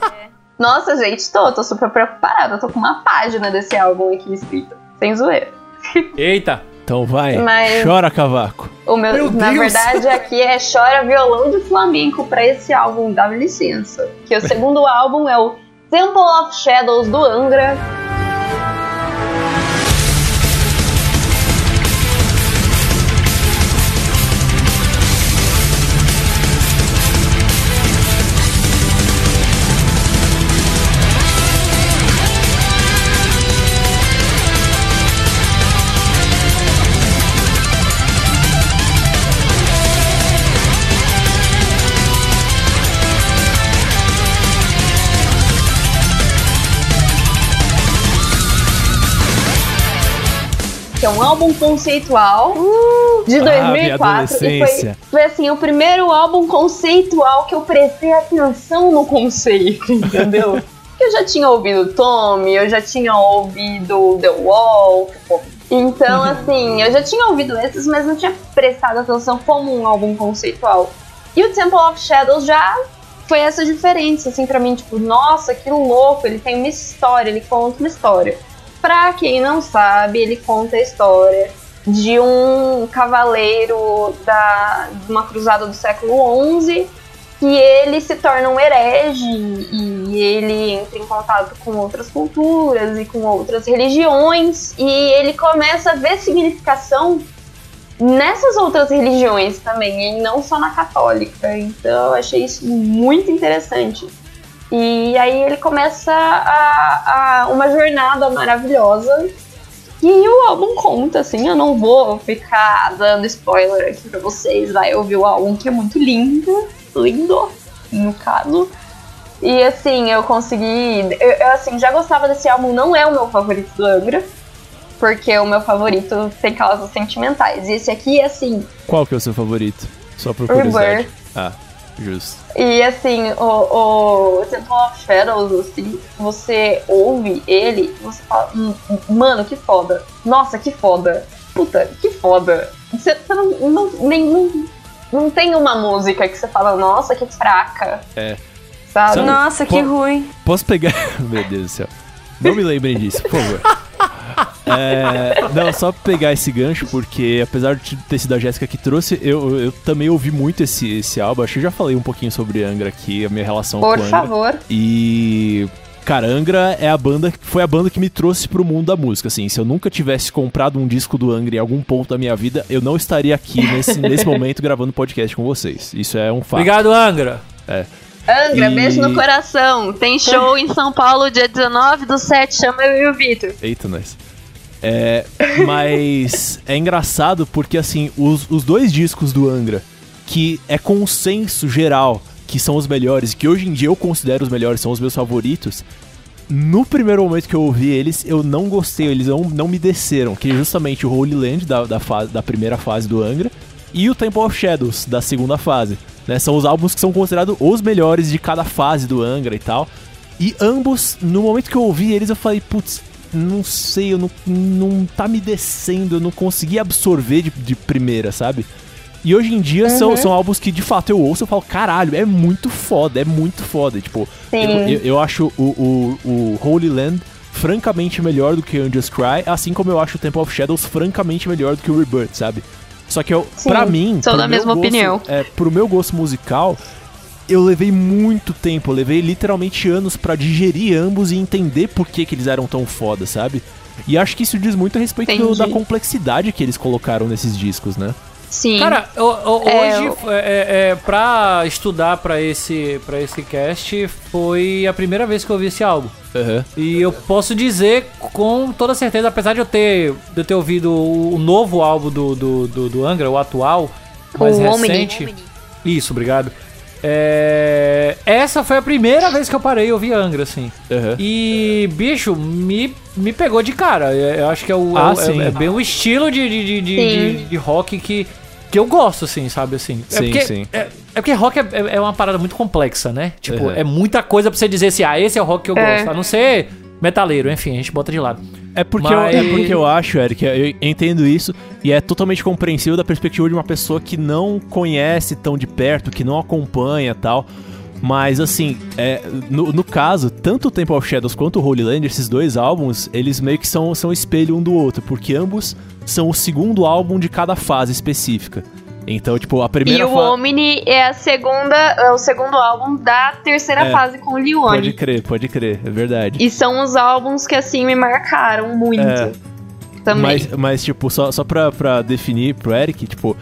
Nossa, gente, tô, tô super preparada. Eu tô com uma página desse álbum aqui escrita. Sem zoeira. Eita, Então vai, Mas- chora cavaco. O meu, Meu na Deus! verdade, aqui é Chora Violão de Flamenco pra esse álbum, dá licença. Que o segundo álbum é o Temple of Shadows do Angra. Que é um álbum conceitual de Ah, minha 2004 e foi, foi assim o primeiro álbum conceitual que eu prestei atenção no conceito, entendeu? Porque (laughs) eu já tinha ouvido Tommy, eu já tinha ouvido The Wall, então assim, eu já tinha ouvido esses, mas não tinha prestado atenção como um álbum conceitual. E o Temple of Shadows já foi essa diferença, assim, pra mim, tipo, nossa, que louco, ele tem uma história, ele conta uma história. Pra quem não sabe, ele conta a história de um cavaleiro da, de uma cruzada do século XI que ele se torna um herege e ele entra em contato com outras culturas e com outras religiões e ele começa a ver significação nessas outras religiões também, e não só na católica. Então eu achei isso muito interessante. E aí ele começa a, a uma jornada maravilhosa que o álbum conta, assim, eu não vou ficar dando spoiler aqui pra vocês, vai ouvir o álbum que é muito lindo, lindo, no caso. E assim, eu consegui. Eu, eu, assim, já gostava desse álbum, não é o meu favorito do Angra, porque o meu favorito tem causas sentimentais. E esse aqui, assim, Qual que é o seu favorito? Só por curiosidade. Rebirth. Ah, justo. E assim, o, o Temple of Shadows, assim, você ouve ele, você fala, "Hum, hum, mano, que foda. Nossa, que foda. Puta, que foda. Você, você não, não, nem, não, não tem uma música que você fala, nossa, que fraca. É. Sabe? Sabe- Nossa, que ruim. Posso pegar. (laughs) Meu Deus do céu. Não me lembrem disso, por favor. (laughs) É, não, só pegar esse gancho, porque apesar de ter sido a Jéssica que trouxe, eu, eu também ouvi muito esse, esse álbum. Acho que eu já falei um pouquinho sobre Angra aqui, a minha relação Por com Angra. favor. E. Cara, Angra é a banda, foi a banda que me trouxe pro mundo da música, assim. Se eu nunca tivesse comprado um disco do Angra em algum ponto da minha vida, eu não estaria aqui nesse, (laughs) nesse momento gravando podcast com vocês. Isso é um fato. obrigado, Angra. Angra, E- beijo no coração. Tem show em São Paulo dia 19 do 7, chama eu e o Vitor. Eita, nós. É, mas é engraçado porque, assim, os, os dois discos do Angra, que é consenso geral que são os melhores, que hoje em dia eu considero os melhores, são os meus favoritos. No primeiro momento que eu ouvi eles, eu não gostei, eles não, não me desceram. Que é justamente o Holy Land da, da, fase, da primeira fase do Angra e o Temple of Shadows da segunda fase. Né? São os álbuns que são considerados os melhores de cada fase do Angra e tal. E ambos, no momento que eu ouvi eles, eu falei, putz, não sei, eu não, não tá me descendo, eu não consegui absorver de, de primeira, sabe? E hoje em dia são, são álbuns que de fato eu ouço e falo, caralho, é muito foda, é muito foda. Tipo, eu, eu, eu acho o, o, o Holy Land francamente melhor do que Angels Cry, assim como eu acho o Temple of Shadows francamente melhor do que o Rebirth, sabe? Só que eu, Sim, pra mim, sou da mesma gosto- opinião. É, pro meu gosto musical, eu levei muito tempo, eu levei literalmente anos pra digerir ambos e entender por que, que eles eram tão foda, sabe? E acho que isso diz muito a respeito do- da complexidade que eles colocaram nesses discos, né? Sim. Cara, o- o- É, hoje, eu- é, é, é, pra estudar pra esse, pra esse cast, foi a primeira vez que eu ouvi esse álbum. E eu posso dizer com toda certeza, apesar de eu ter, de eu ter ouvido o novo álbum do, do, do, do Angra, o atual, mais O Omni. recente. Isso, obrigado. É, essa foi a primeira vez que eu parei e ouvi Angra, assim. Aham. E, bicho, me, me pegou de cara. É, Eu acho que é, o, Ah, é sim. é, bem o estilo de, de, de, de, de- de rock que, que eu gosto, assim, sabe? Assim. É Sim, porque, sim. É, é porque rock é, é- é uma parada muito complexa, né? Tipo, Uhum. é muita coisa pra você dizer assim, ah, esse é o rock que eu É. gosto. A não ser metaleiro, enfim, a gente bota de lado. É porque, Mas- eu, é porque eu acho, Eric, eu entendo isso e é totalmente compreensível da perspectiva de uma pessoa que não conhece tão de perto, que não acompanha e tal. Mas assim, é, no, no caso, tanto o Temple of Shadows quanto o Holy Land, esses dois álbuns, eles meio que são, são espelho um do outro, porque ambos são o segundo álbum de cada fase específica. Então, tipo, a E primeira o fase. Omni é a segunda, é o segundo álbum da terceira É. fase com o Pode Leone. crer, pode crer, é verdade. E são os álbuns que assim me marcaram muito. É. Também. Mas, mas, tipo, só, só pra, pra definir pro Eric, tipo.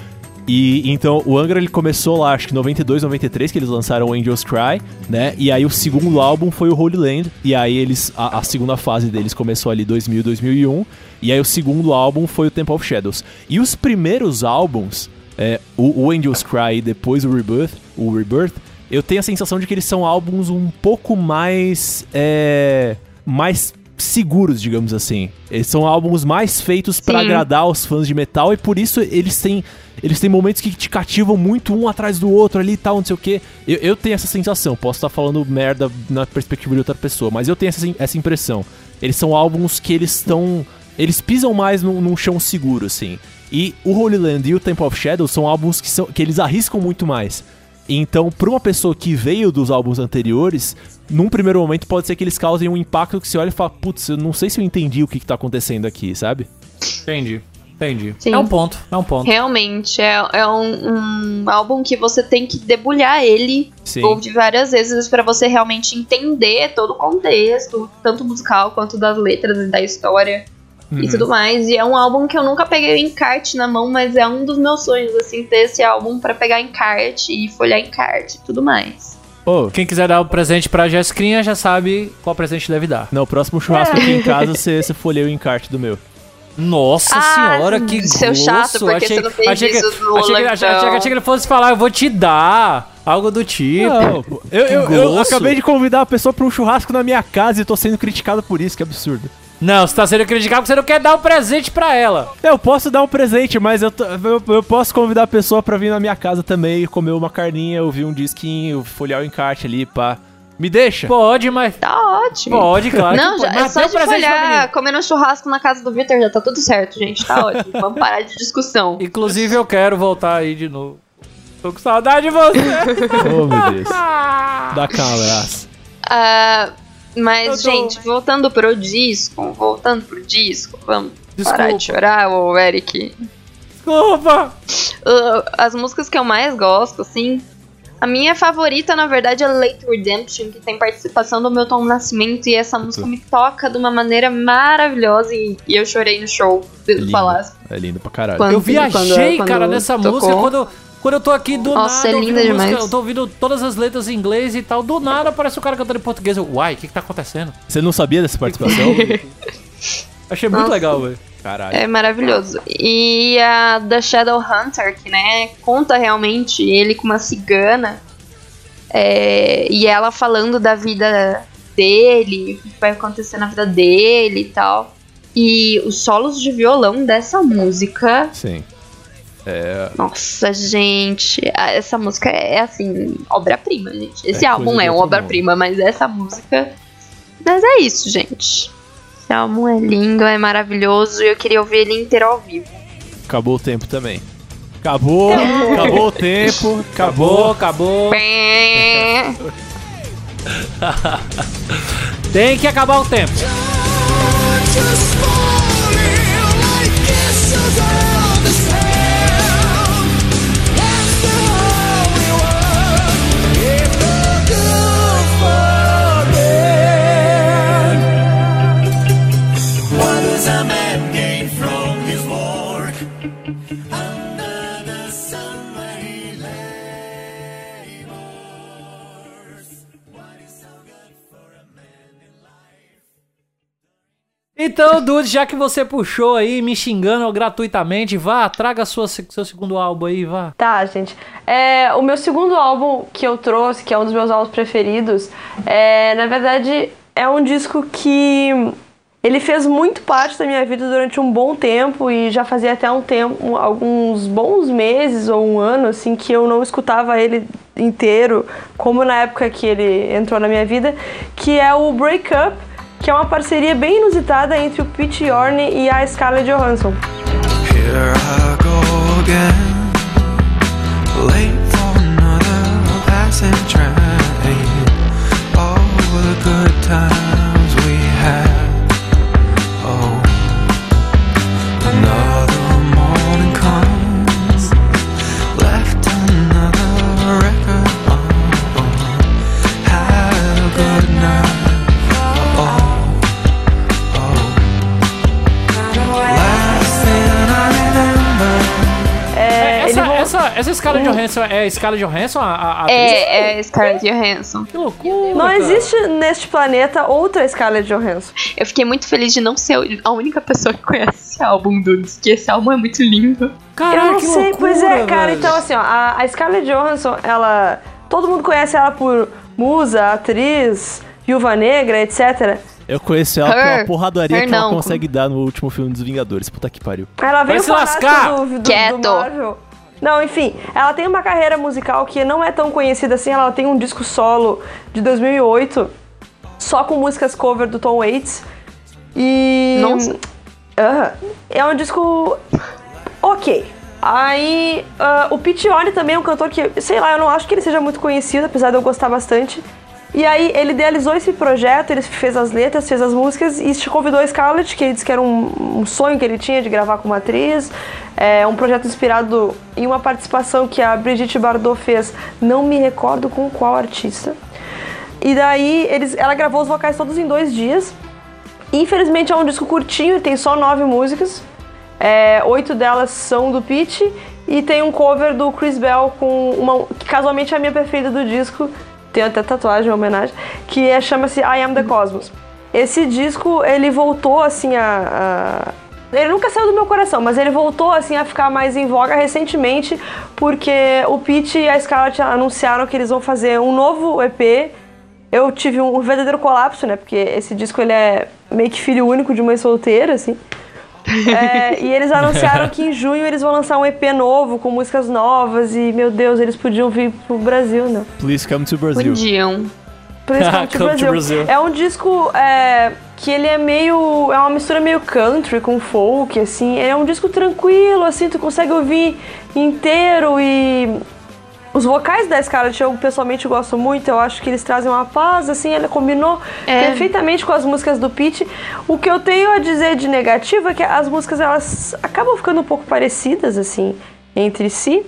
E então o Angra ele começou lá, acho que 92, 93, que eles lançaram o Angels Cry, né? E aí o segundo álbum foi o Holy Land. E aí eles. A, a segunda fase deles começou ali 2000, 2001. E aí o segundo álbum foi o Temple of Shadows. E os primeiros álbuns, é, o, o Angels Cry e depois o Rebirth, o Rebirth, eu tenho a sensação de que eles são álbuns um pouco mais. É, mais seguros, digamos assim. Eles são álbuns mais feitos pra Sim. agradar os fãs de metal e por isso eles têm eles têm momentos que te cativam muito um atrás do outro ali e tal, não sei o que. Eu, eu tenho essa sensação, posso estar falando merda na perspectiva de outra pessoa, mas eu tenho essa, essa impressão. Eles são álbuns que eles estão. Eles pisam mais num, num chão seguro, assim. E o Holy Land e o Temple of Shadows são álbuns que, são, que eles arriscam muito mais. Então, pra uma pessoa que veio dos álbuns anteriores, num primeiro momento pode ser que eles causem um impacto que você olha e fala, putz, eu não sei se eu entendi o que, que tá acontecendo aqui, sabe? Entendi. Entendi. Sim. É um ponto, é um ponto. Realmente, é, é um, um álbum que você tem que debulhar ele Sim. ouvir várias vezes pra você realmente entender todo o contexto, tanto musical quanto das letras e da história Uhum. e tudo mais. E é um álbum que eu nunca peguei o encarte na mão, mas é um dos meus sonhos, assim, ter esse álbum pra pegar encarte e folhear encarte e tudo mais. Ô, Quem quiser dar o presente pra Jessicrinha já sabe qual presente deve dar. não, próximo churrasco aqui em casa, você, você folheia o encarte do meu. Nossa Ah, senhora, que seu grosso. chato, porque achei, você não fez achei que, no achei, que, achei, Lantão. achei que ele fosse falar, eu vou te dar. Algo do tipo. Não, eu, eu, eu acabei de convidar a pessoa pra um churrasco na minha casa e tô sendo criticado por isso, que absurdo. Não, você tá sendo criticado porque você não quer dar um presente pra ela. Eu posso dar um presente, mas eu, tô- eu, eu posso convidar a pessoa pra vir na minha casa também, comer uma carninha, ouvir um disquinho, folhear o encarte ali, pá. Me deixa. Pode, mas. Tá ótimo. Pode, claro. Não, já, pode. é Mas só um de folhar, comendo um churrasco na casa do Victor, já tá tudo certo, gente. Tá ótimo. (laughs) Vamos parar de discussão. Inclusive, eu quero voltar aí de novo. Tô com saudade de você. (laughs) Oh, meu Deus. (laughs) Dá cá um abraço. Ah, mas, tô- gente, voltando pro disco, voltando pro disco, vamos parar Desculpa. de chorar, ô Eric. Desculpa. Ah, as músicas que eu mais gosto, assim. A minha favorita, na verdade, é Late Redemption, que tem participação do Milton Nascimento, e essa música me toca de uma maneira maravilhosa, e, e eu chorei no show, se lindo. falar. É lindo pra caralho. Quando- Eu viajei, quando cara, nessa tocou. música quando, quando eu tô aqui do Nossa, nada. é linda ouvindo música, eu tô ouvindo todas as letras em inglês e tal. Do nada aparece o cara cantando em português. Eu, Uai, o que que tá acontecendo? Você não sabia dessa participação? (laughs) Achei muito Nossa. legal, velho. Caralho. É maravilhoso. E a The Shadow Hunter, que né, conta realmente ele com uma cigana. é, e ela falando da vida dele, o que vai acontecer na vida dele e tal. E os solos de violão dessa música. Sim. Nossa, gente. Essa música é assim, obra-prima, gente. Esse É álbum é uma obra-prima, mas essa música. Mas é isso, gente. Esse álbum é lindo, é maravilhoso e eu queria ouvir ele inteiro ao vivo. Acabou o tempo também. Acabou, (laughs) acabou o tempo, Acabou, acabou. (laughs) Tem que acabar o tempo. Então, Dude, já que você puxou aí, me xingando gratuitamente, vá, traga sua, seu segundo álbum aí, vá. Tá, gente. É, o meu segundo álbum que eu trouxe, que é um dos meus álbuns preferidos, é, na verdade, é um disco que ele fez muito parte da minha vida durante um bom tempo e já fazia até um tempo, alguns bons meses ou um ano, assim, que eu não escutava ele inteiro, como na época que ele entrou na minha vida, que é o Break Up, que é uma parceria bem inusitada entre o Pete Yorn e a Scarlett Johansson. Here essa, Scarlett Johansson é Scarlett Johansson, a, a, a? É, é Scarlett Johansson. Que loucura. Não existe neste planeta outra Scarlett Johansson. Eu fiquei muito feliz de não ser a única pessoa que conhece esse álbum, Dudes, que esse álbum é muito lindo. Caraca, eu não que sei, loucura, pois é, cara. velho. Então, assim, ó, a, a Scarlett Johansson, ela. Todo mundo conhece ela por musa, atriz, viúva negra, etc. Eu conheço ela Her. pela porradaria Her que ela não. consegue dar no último filme dos Vingadores. Puta que pariu. Ela veio se falar lascar! do, do, do Quieto. Marvel. Não, enfim, ela tem uma carreira musical que não é tão conhecida assim. Ela tem um disco solo de 2008, só com músicas cover do Tom Waits. E. Nossa. Aham. É um disco. Ok. Aí, ah, o Pete Yorn também é um cantor que, sei lá, eu não acho que ele seja muito conhecido, apesar de eu gostar bastante. E aí, ele idealizou esse projeto, ele fez as letras, fez as músicas e te convidou a Scarlett, que ele disse que era um, um sonho que ele tinha de gravar com uma atriz. É um projeto inspirado em uma participação que a Brigitte Bardot fez, não me recordo com qual artista. E daí, eles, ela gravou os vocais todos em dois dias. Infelizmente é um disco curtinho, tem só nove músicas. É, oito delas são do Pete e tem um cover do Chris Bell com uma que casualmente é a minha preferida do disco, tem até tatuagem em homenagem, que é, chama-se I Am the Cosmos. Esse disco ele voltou assim a, a- ele nunca saiu do meu coração, mas ele voltou assim a ficar mais em voga recentemente porque o Pete e a Scarlett anunciaram que eles vão fazer um novo EP eu tive um verdadeiro colapso, né? Porque esse disco ele é meio que filho único de mãe solteira, assim. É, e eles anunciaram que em junho eles vão lançar um EP novo, com músicas novas, e meu Deus, eles podiam vir pro Brasil, né? Please come to Brazil. Podiam. Isso Come (laughs) to Come to Brasil. Brazil. É um disco é, que ele é meio. É uma mistura meio country com folk, assim. É um disco tranquilo, assim, tu consegue ouvir inteiro e. Os vocais da Scarlett eu pessoalmente gosto muito, eu acho que eles trazem uma paz, assim, ela combinou É. perfeitamente com as músicas do Pete. O que eu tenho a dizer de negativo é que as músicas elas acabam ficando um pouco parecidas, assim, entre si.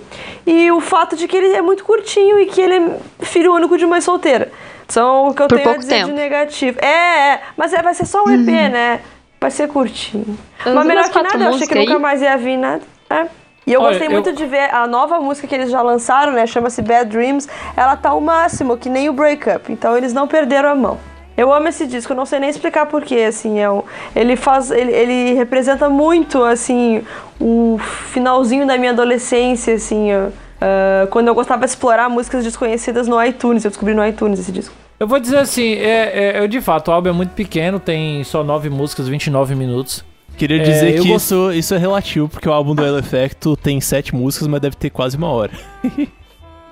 E o fato de que ele é muito curtinho e que ele é filho único de mãe solteira. São o que eu Por tenho a dizer tempo. de negativo. É, é, mas é, vai ser só um EP, né? Vai ser curtinho. As mas melhor que nada, eu achei que nunca mais ia vir nada. É. E eu Olha, gostei eu- muito de ver a nova música que eles já lançaram, né? Chama-se Bad Dreams. Ela tá o máximo, que nem o Breakup. Então eles não perderam a mão. Eu amo esse disco, eu não sei nem explicar porquê, assim, é um, ele faz, ele, ele representa muito, assim, o finalzinho da minha adolescência, assim, ah, quando eu gostava de explorar músicas desconhecidas no iTunes, eu descobri no iTunes esse disco. Eu vou dizer assim, é, é, eu, de fato, o álbum é muito pequeno, tem só 9 músicas, 29 minutos. Queria É, dizer eu que gost- isso, isso é relativo, porque o álbum do El Effecto tem sete músicas, mas deve ter quase uma hora. (laughs)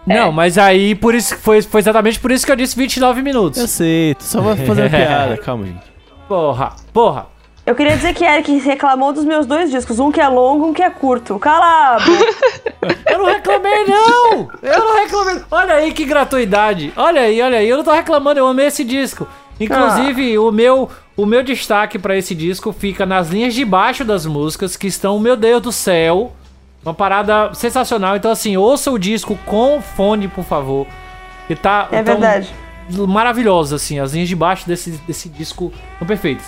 Não, mas aí por isso foi, foi exatamente por isso que eu disse 29 minutos. Eu sei, tu só vai fazer uma (laughs) piada, calma, gente. Porra, porra. Eu queria dizer que Eric reclamou dos meus dois discos, um que é longo, um que é curto. Cala. (laughs) Eu não reclamei, não! Eu não reclamei. Olha aí que gratuidade. Olha aí, olha aí. Eu não tô reclamando, eu amei esse disco. Inclusive, o meu o meu destaque pra esse disco fica nas linhas de baixo das músicas, que estão, meu Deus do céu, uma parada sensacional. Então, assim, ouça o disco com fone, por favor. Que tá É tão verdade. maravilhoso, assim. As linhas de baixo desse, desse disco são perfeitas.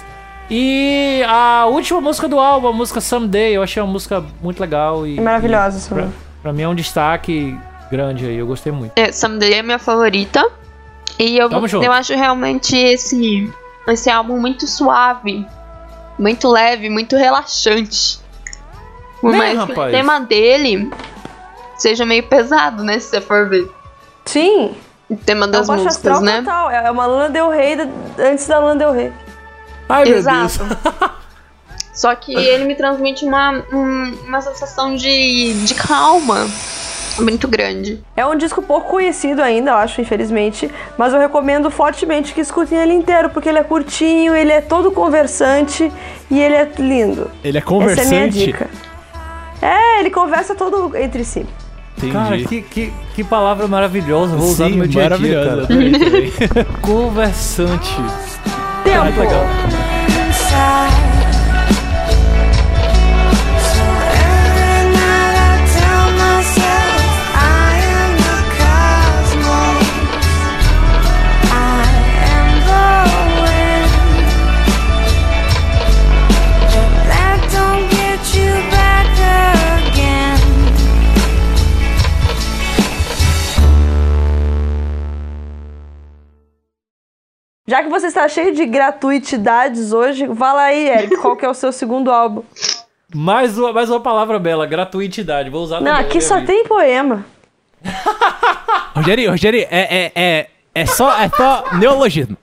E a última música do álbum, a música Someday, eu achei uma música muito legal. E, É maravilhosa essa Pra, pra mim é um destaque grande aí, eu gostei muito. É, Someday é minha favorita. E eu, Tamo junto. eu acho realmente esse, esse álbum muito suave, muito leve, muito relaxante. Por Né, mais que rapaz? o tema dele seja meio pesado, né? Se você for ver. Sim, O tema é um das baixo músicas, né? total. É uma Lana Del Rey da- antes da Lana Del Rey. Ai, meu Exato. Deus. Só que ele me transmite uma, um- uma sensação de, de calma muito grande. É um disco pouco conhecido ainda, eu acho, infelizmente. Mas eu recomendo fortemente que escutem ele inteiro, porque ele é curtinho, ele é todo conversante e ele é lindo. Ele é Essa é a minha conversante. dica. É, ele conversa todo entre si. Entendi. Cara, que, que, que palavra maravilhosa, vou usar Sim, no meu dia a dia, cara. (laughs) (laughs) Conversante. Tempo. Muito legal. Já que você está cheio de gratuitidades hoje, fala aí, Eric, (laughs) qual que é o seu segundo álbum? Mais uma, mais uma palavra bela, gratuitidade. Vou usar Não, aqui né, só amigo? tem poema. (laughs) Rogério, Rogério, é, é, é, é, só, é só neologismo.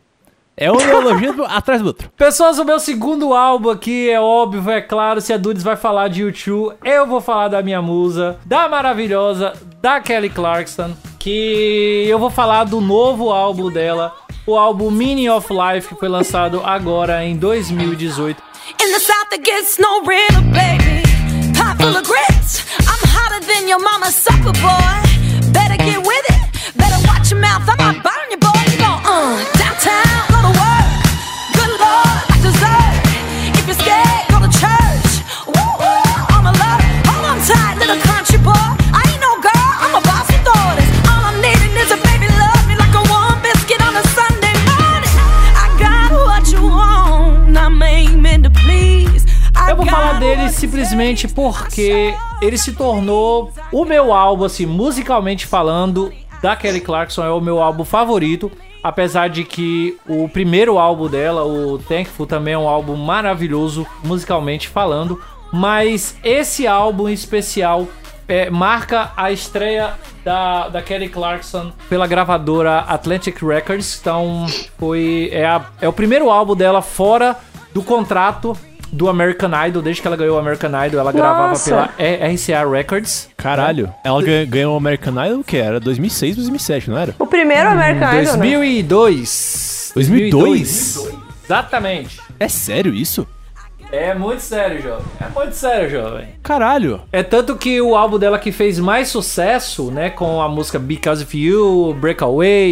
É um neologismo (laughs) atrás do outro. Pessoas, o meu segundo álbum aqui é óbvio, é claro, se a Dudes vai falar de YouTube, eu vou falar da minha musa, da maravilhosa, da Kelly Clarkson, que eu vou falar do novo álbum dela, o álbum Meaning of Life, foi lançado agora em 2018. In the South, it gets no realer, baby. Pot full of grits. I'm hotter than your mama's supper, boy. Better get with it. Better watch your mouth. I might burn you, boy. You gon' uh, Dele simplesmente porque ele se tornou o meu álbum, assim, musicalmente falando, da Kelly Clarkson, é o meu álbum favorito. Apesar de que o primeiro álbum dela, o Thankful, também é um álbum maravilhoso, musicalmente falando. Mas esse álbum em especial é, marca a estreia da, da Kelly Clarkson pela gravadora Atlantic Records. Então, foi, é, a- é o primeiro álbum dela fora do contrato do American Idol. Desde que ela ganhou o American Idol, ela gravava Nossa. pela RCA Records. Caralho. Ela ganhou, o American Idol, o que? Era 2006, 2007, não era? O primeiro American Idol, né? 2002. 2002? Exatamente. É sério isso? É muito sério, jovem. É muito sério, jovem. Caralho. É tanto que o álbum dela que fez mais sucesso, né, com a música Because of You, Breakaway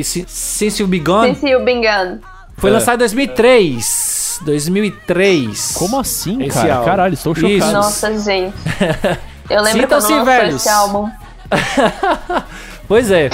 e Si- Since You've Begun, Since you been gone. foi É. lançado em 2003. 2003. Como assim, Esse cara? álbum. Caralho, estou chocado. Isso. Nossa, gente. (laughs) Eu lembro quando Sintam-se lançou velhos. esse álbum. (laughs) Pois é.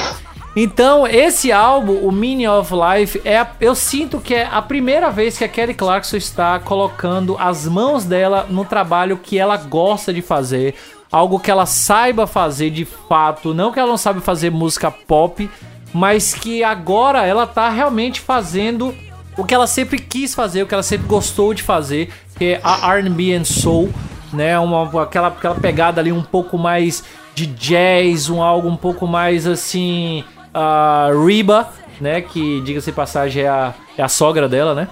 Então, esse álbum, o Meaning of Life, é a- eu sinto que é a primeira vez que a Kelly Clarkson está colocando as mãos dela no trabalho que ela gosta de fazer, algo que ela saiba fazer de fato, não que ela não sabe fazer música pop, mas que agora ela tá realmente fazendo o que ela sempre quis fazer, o que ela sempre gostou de fazer, que é a R&B and Soul, né? Uma, aquela, aquela pegada ali um pouco mais de jazz, um algo um pouco mais assim. ah, Reba, né? Que, diga-se passagem, é a, é a sogra dela, né?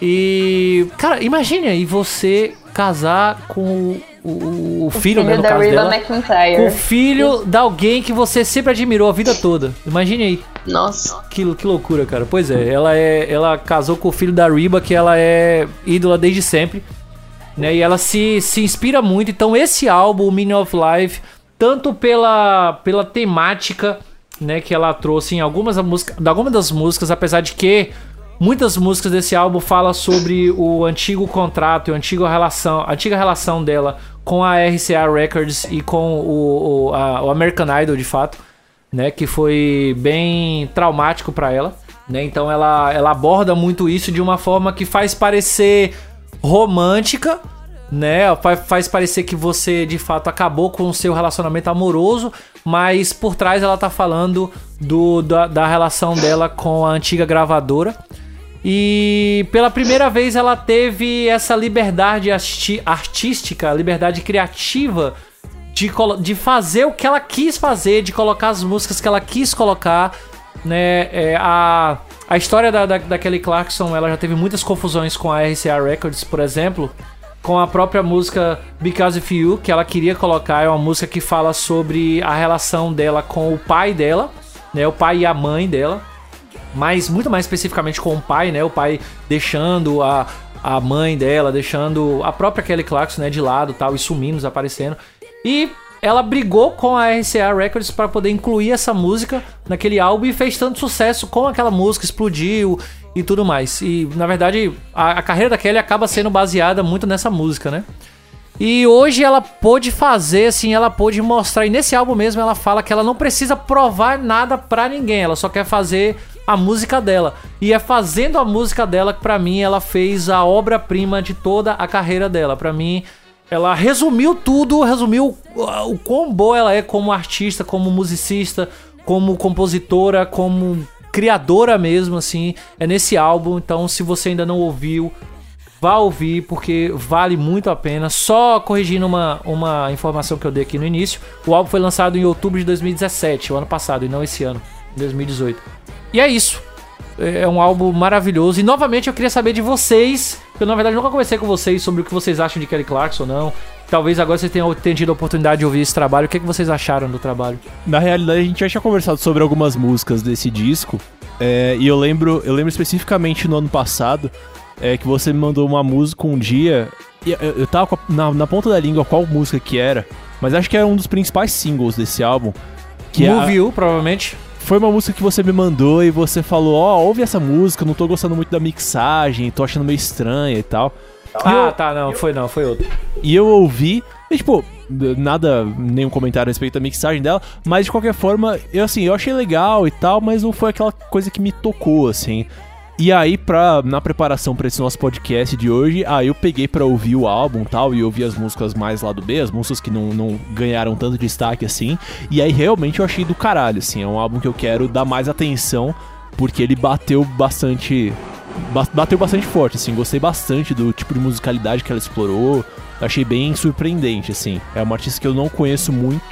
E. Cara, imagine aí você casar com o, o filho, né, Filho no da caso Reba dela, McEntire. com o filho de alguém que você sempre admirou a vida toda. Imagine aí. Nossa. Que, que loucura, cara. Pois é, ela é. Ela casou com o filho da Reba, que ela é ídola desde sempre. Né? E ela se, se inspira muito. Então, esse álbum, o Meaning of Life, tanto pela, pela temática né, que ela trouxe em algumas, da música, algumas das músicas, apesar de que muitas músicas desse álbum falam sobre o antigo contrato e a antiga relação, antiga relação dela com a RCA Records e com o, o, a- o American Idol, de fato né, que foi bem traumático pra ela, né? Então ela, ela aborda muito isso de uma forma que faz parecer romântica, né? Fa- Faz parecer que você de fato acabou com o seu relacionamento amoroso, mas por trás ela tá falando do, da, da relação dela com a antiga gravadora. E pela primeira vez ela teve essa liberdade artística, liberdade criativa de, de fazer o que ela quis fazer, de colocar as músicas que ela quis colocar, né? É, a, a história da, da, da Kelly Clarkson, ela já teve muitas confusões com a RCA Records, por exemplo, com a própria música Because of You, que ela queria colocar, é uma música que fala sobre a relação dela com o pai dela, né? O pai e a mãe dela mas muito mais especificamente com o pai, né? O pai deixando a, a mãe dela, deixando a própria Kelly Clarkson, né, de lado, tal, e sumindo, desaparecendo. E ela brigou com a RCA Records para poder incluir essa música naquele álbum e fez tanto sucesso com aquela música, explodiu e tudo mais. E na verdade, a, a carreira da Kelly acaba sendo baseada muito nessa música, né? E hoje ela pôde fazer, assim, ela pôde mostrar. E nesse álbum mesmo ela fala que ela não precisa provar nada pra ninguém, ela só quer fazer a música dela. E é fazendo a música dela que pra mim ela fez a obra-prima de toda a carreira dela. Pra mim, ela resumiu tudo, resumiu o, o quão boa ela é como artista, como musicista, como compositora, como criadora mesmo, assim. É nesse álbum, então se você ainda não ouviu, Vá ouvir, porque vale muito a pena. Só corrigindo uma, uma informação que eu dei aqui no início: o álbum foi lançado em outubro de 2017, o ano passado, e não esse ano, 2018. E é isso. É um álbum maravilhoso. E novamente eu queria saber de vocês. Eu, na verdade, nunca conversei com vocês sobre o que vocês acham de Kelly Clarkson ou não. Talvez agora vocês tenham, tenham tido a oportunidade de ouvir esse trabalho. O que, é que vocês acharam do trabalho? Na realidade, a gente já tinha conversado sobre algumas músicas desse disco. é, e eu lembro, eu lembro especificamente no ano passado é, que você me mandou uma música um dia. E eu, eu tava a- na, na ponta da língua qual música que era. Mas acho que era um dos principais singles desse álbum. Que é a- Move You, provavelmente. Foi uma música que você me mandou e você falou: Ó, ouve essa música, não tô gostando muito da mixagem, tô achando meio estranha e tal. Ah, tá, não, foi não, foi outro. E eu ouvi, e tipo, nada, nenhum comentário a respeito da mixagem dela, mas de qualquer forma, eu assim, eu achei legal e tal, mas não foi aquela coisa que me tocou, assim. E aí, pra, na preparação pra esse nosso podcast de hoje, aí eu peguei pra ouvir o álbum tal, e ouvir as músicas mais lá do B, as músicas que não, não ganharam tanto destaque assim, e aí realmente eu achei do caralho, assim, é um álbum que eu quero dar mais atenção, porque ele bateu bastante ba- bateu bastante forte, assim. Gostei bastante do tipo de musicalidade que ela explorou. Achei bem surpreendente, assim. É uma artista que eu não conheço muito.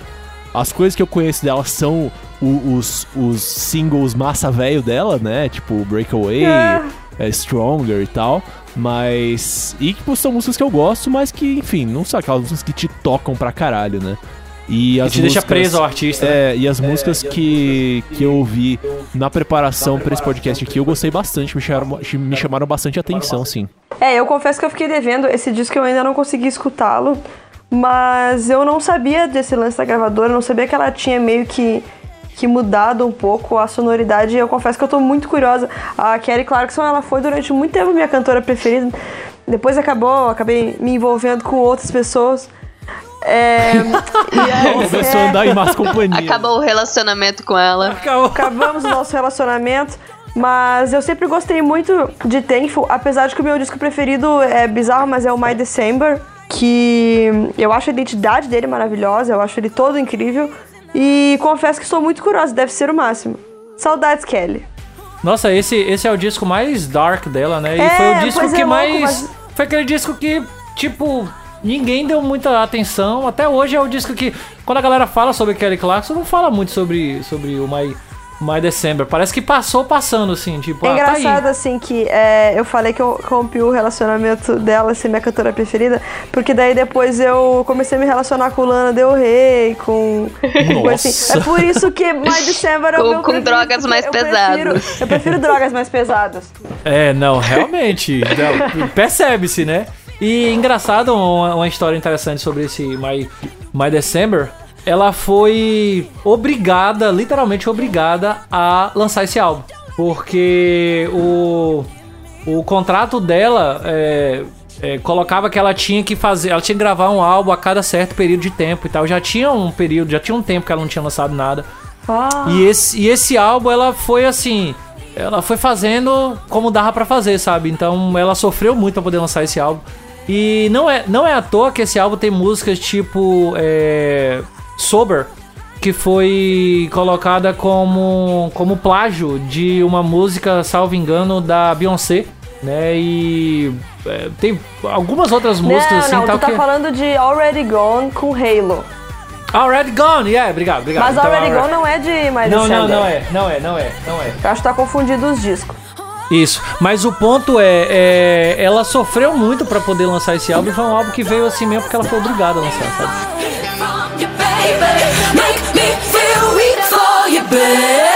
As coisas que eu conheço dela são o- os, os singles massa velho dela, né? Tipo Breakaway, É. é, Stronger e tal. Mas. E tipo, são músicas que eu gosto, mas que, enfim, não são aquelas músicas que te tocam pra caralho, né? E as te deixa músicas- preso ao artista, né? É, e as músicas que, que eu ouvi na preparação pra esse podcast aqui, eu gostei bastante, me chamaram, me chamaram bastante atenção, sim. É, eu confesso que eu fiquei devendo esse disco, eu ainda não consegui escutá-lo, mas eu não sabia desse lance da gravadora, não sabia que ela tinha meio que, que mudado um pouco a sonoridade, e eu confesso que eu tô muito curiosa. A Kelly Clarkson, ela foi durante muito tempo minha cantora preferida, depois acabou, acabei me envolvendo com outras pessoas. É, (laughs) e aí, Começou a é, andar em más companhia. Acabou o relacionamento com ela. acabamos o nosso relacionamento. Mas eu sempre gostei muito de Thankful, apesar de que o meu disco preferido é bizarro, mas é o My December, que eu acho a identidade dele maravilhosa, eu acho ele todo incrível. E confesso que estou muito curiosa, deve ser o máximo. Saudades, Kelly. Nossa, esse, esse é o disco mais dark dela, né? E É, foi o disco é, que louco, mais. mas- Foi aquele disco que, tipo, ninguém deu muita atenção. Até hoje é o disco que, quando a galera fala sobre Kelly Clarkson, não fala muito sobre, sobre o My, My December. Parece que passou passando, assim, tipo, É ah, tá aí. engraçado, assim, que é, eu falei que eu rompi o relacionamento dela, ser minha cantora preferida, porque daí depois eu comecei a me relacionar com Lana Del Rey, com... com assim. É por isso que My December é o Com- meu com drogas mais eu prefiro- pesadas. eu prefiro drogas mais pesadas. É, não, realmente. Percebe-se, né? E engraçado, uma, uma história interessante sobre esse My, My December. Ela foi obrigada, literalmente obrigada, a lançar esse álbum. Porque o, o contrato dela é, é, colocava que ela tinha que fazer. Ela tinha que gravar um álbum a cada certo período de tempo e tal. Já tinha um período, já tinha um tempo que ela não tinha lançado nada. Ah, E esse, e esse álbum, ela foi assim. Ela foi fazendo como dava pra fazer, sabe? Então ela sofreu muito pra poder lançar esse álbum. E não é, não é à toa que esse álbum tem músicas tipo. É, Sober, que foi colocada como, como plágio de uma música, salvo engano, da Beyoncé. Né? E é, tem algumas outras músicas não, assim não, tal tu tá que. falando de Already Gone com Halo. Already Gone, yeah, obrigado, obrigado. Mas Então, Already Gone não é de My Não, não, não é, não é, não é, não é. Eu acho que tá confundido os discos. Isso, mas o ponto é, é, ela sofreu muito pra poder lançar esse álbum e foi um álbum que veio assim mesmo porque ela foi obrigada a lançar, sabe? Baby. Make me feel weak for you, babe.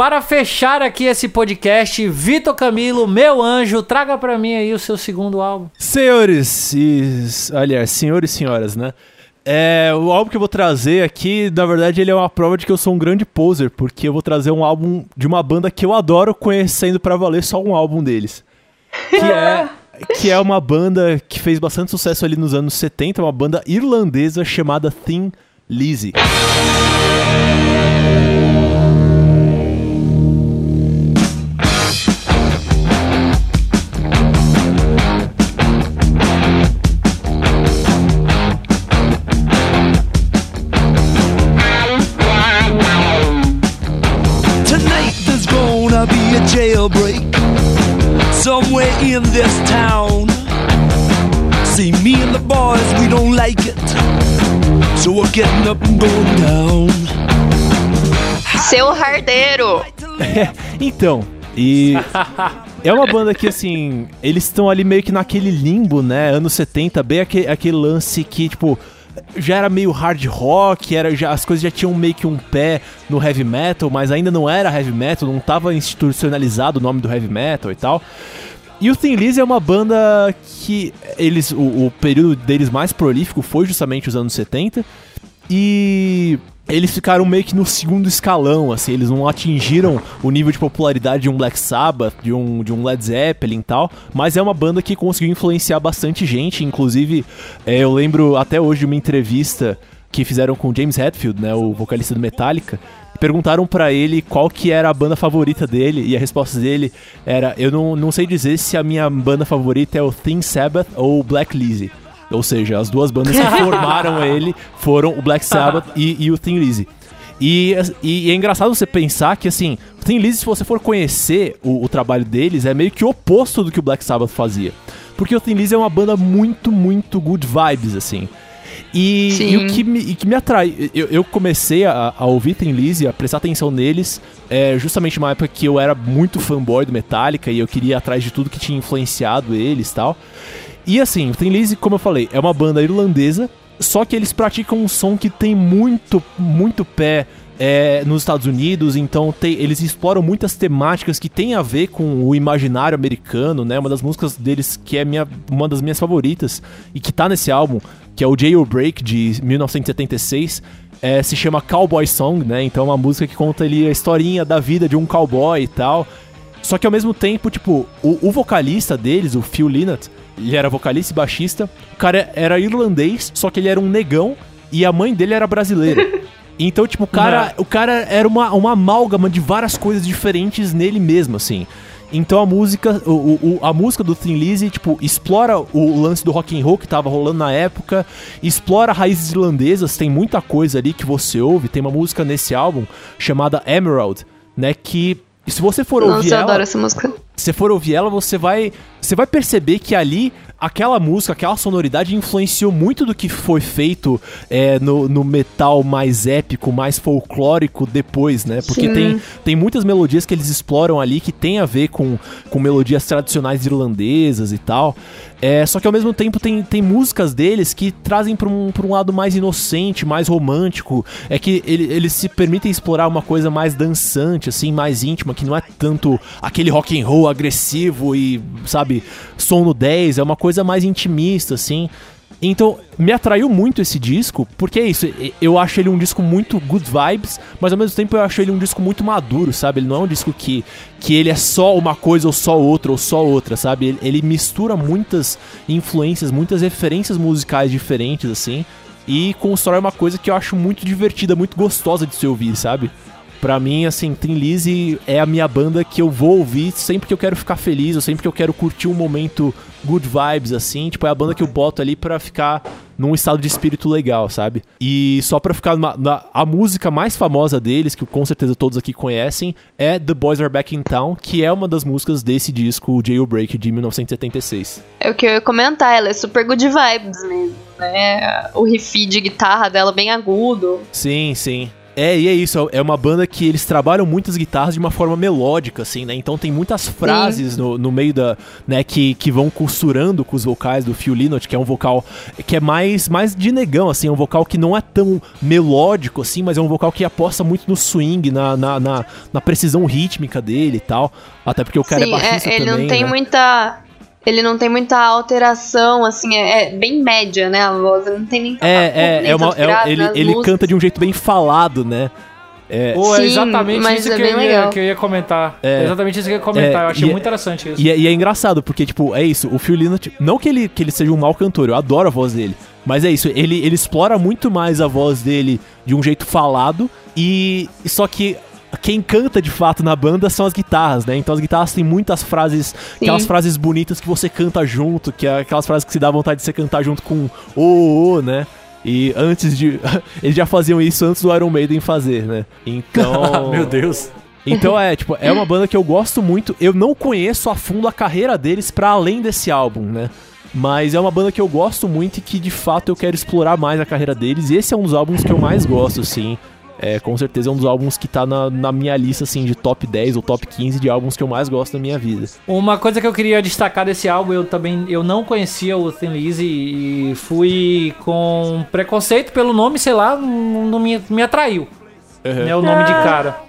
Para fechar aqui esse podcast, Vitor Camilo, meu anjo, traga pra mim aí o seu segundo álbum. Senhores e. Aliás, senhores e senhoras, né? É, o álbum que eu vou trazer aqui, na verdade, ele é uma prova de que eu sou um grande poser, porque eu vou trazer um álbum de uma banda que eu adoro, conhecendo pra valer só um álbum deles. Que é, (laughs) que é uma banda que fez bastante sucesso ali nos anos 70, uma banda irlandesa chamada Thin Lizzy. In this town. See, me and the boys, we don't like it. So we're getting up and going down. Seu Hardeiro. Então, e (laughs) é uma banda que, assim, eles estão ali meio que naquele limbo, né? Anos 70, bem aquele, aquele lance que, tipo, já era meio hard rock, era, já, as coisas já tinham meio que um pé no heavy metal, mas ainda não era heavy metal, não tava institucionalizado o nome do heavy metal e tal. E o Thin Lizzy é uma banda que eles, o, o período deles mais prolífico foi justamente os anos 70. E eles ficaram meio que no segundo escalão, assim, eles não atingiram o nível de popularidade de um Black Sabbath, de um, de um Led Zeppelin e tal, mas é uma banda que conseguiu influenciar bastante gente, inclusive é, eu lembro até hoje de uma entrevista que fizeram com James Hetfield, né, o vocalista do Metallica, perguntaram pra ele qual que era a banda favorita dele, e a resposta dele era, eu não, não sei dizer se a minha banda favorita é o Thin Sabbath ou o Black Lizzy. Ou seja, as duas bandas que (laughs) formaram ele foram o Black Sabbath e, e o Thin Lizzy. E, e- e é engraçado você pensar que, assim, o Thin Lizzy, se você for conhecer o, o trabalho deles, é meio que o oposto do que o Black Sabbath fazia. Porque o Thin Lizzy é uma banda muito, muito good vibes, assim. E, e o que me, que me atrai, eu, eu comecei a, a ouvir Thin Lizzy, a prestar atenção neles, é, justamente numa época que eu era muito fanboy do Metallica e eu queria ir atrás de tudo que tinha influenciado eles e tal. E assim, o Thin Lizzy, como eu falei, é uma banda irlandesa, só que eles praticam um som que tem muito, muito pé é, nos Estados Unidos, então tem- eles exploram muitas temáticas que tem a ver com o imaginário americano, né? Uma das músicas deles que é minha, uma das minhas favoritas e que tá nesse álbum, que é o Jailbreak de 1976, é, se chama Cowboy Song, né? Então é uma música que conta ali a historinha da vida de um cowboy e tal. Só que ao mesmo tempo, tipo, o, o vocalista deles, o Phil Lynott, ele era vocalista e baixista. O cara era irlandês, só que ele era um negão e a mãe dele era brasileira. (laughs) Então, tipo, o cara, o cara era uma, uma amálgama de várias coisas diferentes nele mesmo, assim. Então a música, o, o- a música do Thin Lizzy, tipo, explora o lance do rock and roll que tava rolando na época, explora raízes irlandesas, tem muita coisa ali que você ouve, tem uma música nesse álbum chamada Emerald, né, que se você for Nossa, ouvir eu ela, adoro essa música. se for ouvir ela, você vai, você vai perceber que ali aquela música, aquela sonoridade influenciou muito do que foi feito é, no, no metal mais épico, mais folclórico depois, né? Porque Sim. tem, tem muitas melodias que eles exploram ali que tem a ver com, com melodias tradicionais irlandesas e tal. É, só que ao mesmo tempo tem, tem músicas deles que trazem para um, pra um lado mais inocente, mais romântico. É que ele- eles se permitem explorar uma coisa mais dançante, assim, mais íntima, que não é tanto aquele rock and roll agressivo e, sabe, som no 10, é uma coisa mais intimista, assim. Então, me atraiu muito esse disco, porque é isso, eu acho ele um disco muito good vibes, mas ao mesmo tempo eu acho ele um disco muito maduro, sabe? Ele não é um disco que, que ele é só uma coisa ou só outra ou só outra, sabe? Ele, ele mistura muitas influências, muitas referências musicais diferentes, assim, e constrói uma coisa que eu acho muito divertida, muito gostosa de se ouvir, sabe? Pra mim, assim, Thin Lizzy é a minha banda que eu vou ouvir sempre que eu quero ficar feliz, ou sempre que eu quero curtir um momento good vibes, assim. Tipo, é a banda que eu boto ali pra ficar num estado de espírito legal, sabe? E só pra ficar numa- na, a música mais famosa deles, que com certeza todos aqui conhecem, é The Boys Are Back in Town, que é uma das músicas desse disco, o Jailbreak, de 1976. É o que eu ia comentar, ela é super good vibes mesmo, né? O riff de guitarra dela bem agudo. Sim, sim. É, e é isso, é uma banda que eles trabalham muitas guitarras de uma forma melódica, assim, né? Então tem muitas frases no, no meio da, né, que, que vão costurando com os vocais do Phil Lynott, que é um vocal que é mais, mais de negão, assim, é um vocal que não é tão melódico, assim, mas é um vocal que aposta muito no swing, na, na, na, na precisão rítmica dele e tal. Até porque o cara Sim, é baixista é- ele também, não tem né? muita. Ele não tem muita alteração, assim, é, é bem média, né? A voz não tem nem É, é, é uma, é- ele, ele músicas. canta de um jeito bem falado, né? É, Pô, é Sim, exatamente mas isso é que, bem eu ia, que eu ia comentar. É. É exatamente isso que eu ia comentar. É, eu achei e é- muito interessante isso. E é, e é engraçado, porque, tipo, é isso, o Phil Lynott, não que ele, que ele seja um mau cantor, eu adoro a voz dele, mas é isso, ele, ele explora muito mais a voz dele de um jeito falado, e só que quem canta de fato na banda são as guitarras, né? Então as guitarras têm muitas frases, aquelas frases bonitas que você canta junto, que é aquelas frases que se dá vontade de você cantar junto com o, o, o, né? E antes de. (laughs) Eles já faziam isso antes do Iron Maiden fazer, né? Então. (laughs) Meu Deus. Então é, tipo, é uma banda que eu gosto muito. Eu não conheço a fundo a carreira deles pra além desse álbum, né? Mas é uma banda que eu gosto muito e que de fato eu quero explorar mais a carreira deles. E esse é um dos álbuns que eu mais gosto, assim. É, com certeza é um dos álbuns que tá na, na minha lista, assim, de top 10 ou top 15 de álbuns que eu mais gosto na minha vida. Uma coisa que eu queria destacar desse álbum, eu também eu não conhecia o Thin Lizzy e fui com preconceito pelo nome, sei lá, não, não me, me atraiu. Né, o nome de cara.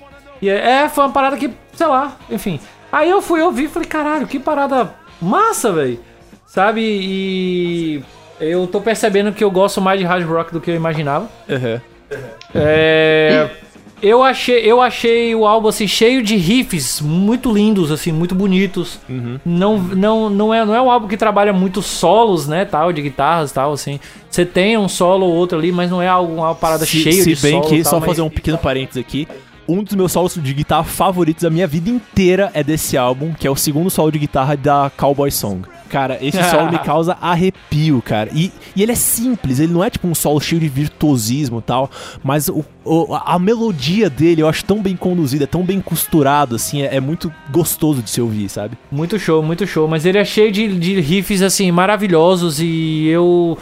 E é, é, foi uma parada que, sei lá, enfim. Aí eu fui ouvir e falei, caralho, que parada massa, velho. Sabe? E eu tô percebendo que eu gosto mais de hard rock do que eu imaginava. É, eu achei, eu achei o álbum assim cheio de riffs muito lindos, assim, muito bonitos. Não, não, não é, não é um álbum que trabalha muito solos, né, tal, de guitarras, tal, assim. Você tem um solo ou outro ali, mas não é algo uma parada Se, cheia se de bem solo, que, tal, só mas- fazer um pequeno parênteses aqui, um dos meus solos de guitarra favoritos da minha vida inteira é desse álbum, que é o segundo solo de guitarra da Cowboy Song. Cara, esse solo me (laughs) causa arrepio, cara. E, e ele é simples, ele não é tipo um solo cheio de virtuosismo e tal, mas o, o- a melodia dele eu acho tão bem conduzida, é tão bem costurado, assim, é, é muito gostoso de se ouvir, sabe? Muito show, muito show. Mas ele é cheio de, de riffs, assim, maravilhosos e eu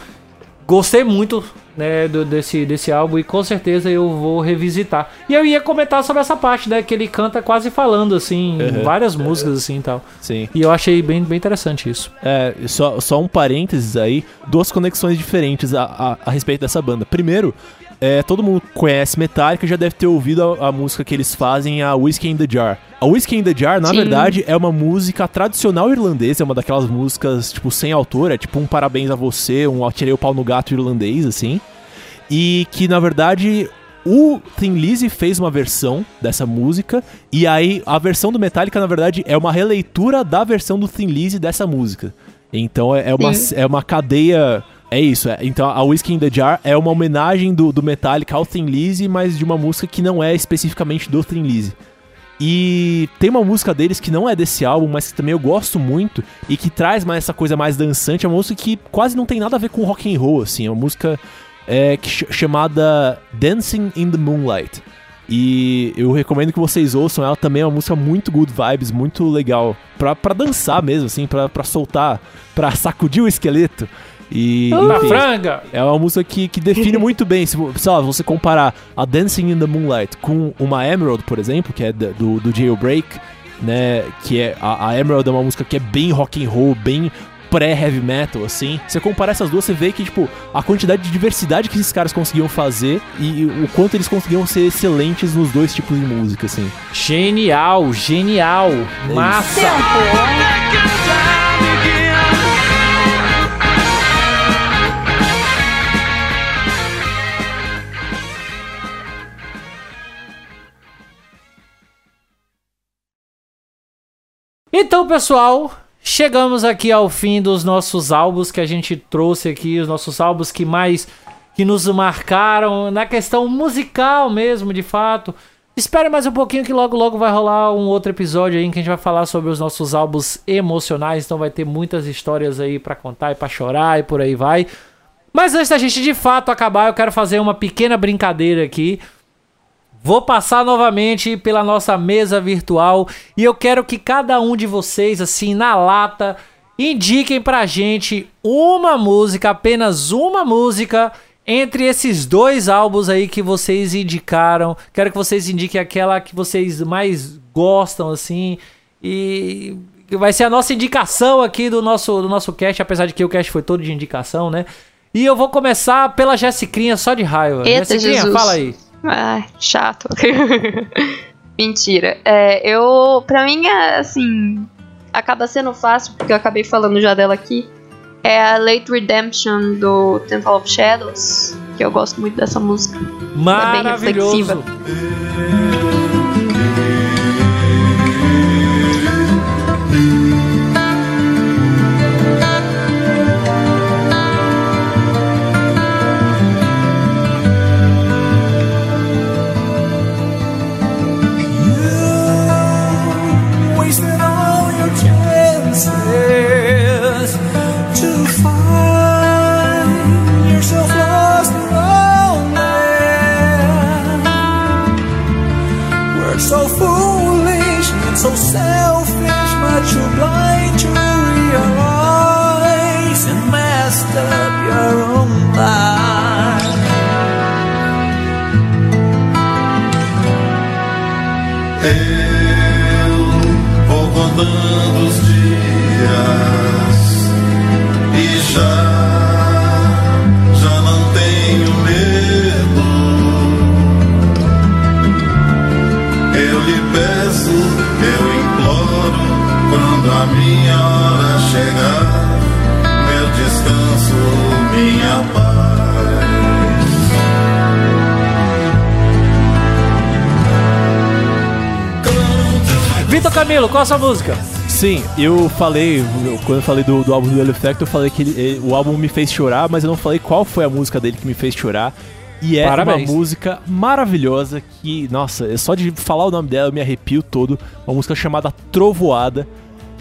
gostei muito, né, do- desse, desse álbum e com certeza eu vou revisitar. E eu ia comentar sobre essa parte, né, que ele canta quase falando, assim, em várias músicas, assim, e tal. Sim. E eu achei bem, bem interessante isso. É, só, só um parênteses aí, duas conexões diferentes a, a, a respeito dessa banda. Primeiro, é, todo mundo conhece Metallica já deve ter ouvido a, a música que eles fazem, a Whiskey in the Jar. A Whiskey in the Jar, na Sim. verdade, é uma música tradicional irlandesa, é uma daquelas músicas, tipo, sem autor, é tipo um parabéns a você, um atirei o pau no gato irlandês, assim. E que, na verdade, o Thin Lizzy fez uma versão dessa música, e aí a versão do Metallica, na verdade, é uma releitura da versão do Thin Lizzy dessa música. Então é, é uma, Sim. é uma cadeia É isso, é. então a Whiskey in the Jar é uma homenagem do, do Metallica ao Thin Lizzy, mas de uma música que não é especificamente do Thin Lizzy. E tem uma música deles que não é desse álbum, mas que também eu gosto muito e que traz mais essa coisa mais dançante, é uma música que quase não tem nada a ver com rock and roll, assim, é uma música é, ch- chamada Dancing in the Moonlight. E eu recomendo que vocês ouçam, ela também é uma música muito good vibes, muito legal, pra, pra dançar mesmo, assim, pra, pra soltar, pra sacudir o esqueleto. E, Na enfim, franga! é uma música que, que define (laughs) muito bem. Se sei lá, você comparar a Dancing in the Moonlight com uma Emerald, por exemplo, que é do, do Jailbreak, né? Que é a, a Emerald é uma música que é bem rock and roll, bem pré-heavy metal, assim. Você comparar essas duas, você vê que, tipo, a quantidade de diversidade que esses caras conseguiam fazer e o quanto eles conseguiam ser excelentes nos dois tipos de música, assim. Genial, genial. Massa. Então, pessoal, chegamos aqui ao fim dos nossos álbuns que a gente trouxe aqui, os nossos álbuns que mais que nos marcaram na questão musical mesmo, de fato. Espere mais um pouquinho que logo logo vai rolar um outro episódio aí em que a gente vai falar sobre os nossos álbuns emocionais, então vai ter muitas histórias aí pra contar e pra chorar e por aí vai. Mas antes da gente de fato acabar, eu quero fazer uma pequena brincadeira aqui. Vou passar novamente pela nossa mesa virtual e eu quero que cada um de vocês, assim, na lata, indiquem pra gente uma música, apenas uma música, entre esses dois álbuns aí que vocês indicaram. Quero que vocês indiquem aquela que vocês mais gostam, assim, e vai ser a nossa indicação aqui do nosso, do nosso cast, apesar de que o cast foi todo de indicação, né? E eu vou começar pela Jessicrinha só de raiva. Eita, Jessicrinha, Jesus. fala aí. Ah, chato. (laughs) Mentira. É, eu, pra mim, é, assim, acaba sendo fácil, porque eu acabei falando já dela aqui. É a Late Redemption do Temple of Shadows, que eu gosto muito dessa música. Maravilhoso. wasted Camilo, qual a sua música? Sim, eu falei, quando eu falei do, do álbum do Yellow Effect, eu falei que ele- ele- o álbum me fez chorar, mas eu não falei qual foi a música dele que me fez chorar. E é Parabéns. uma música maravilhosa que, nossa, é só de falar o nome dela eu me arrepio todo. Uma música chamada Trovoada.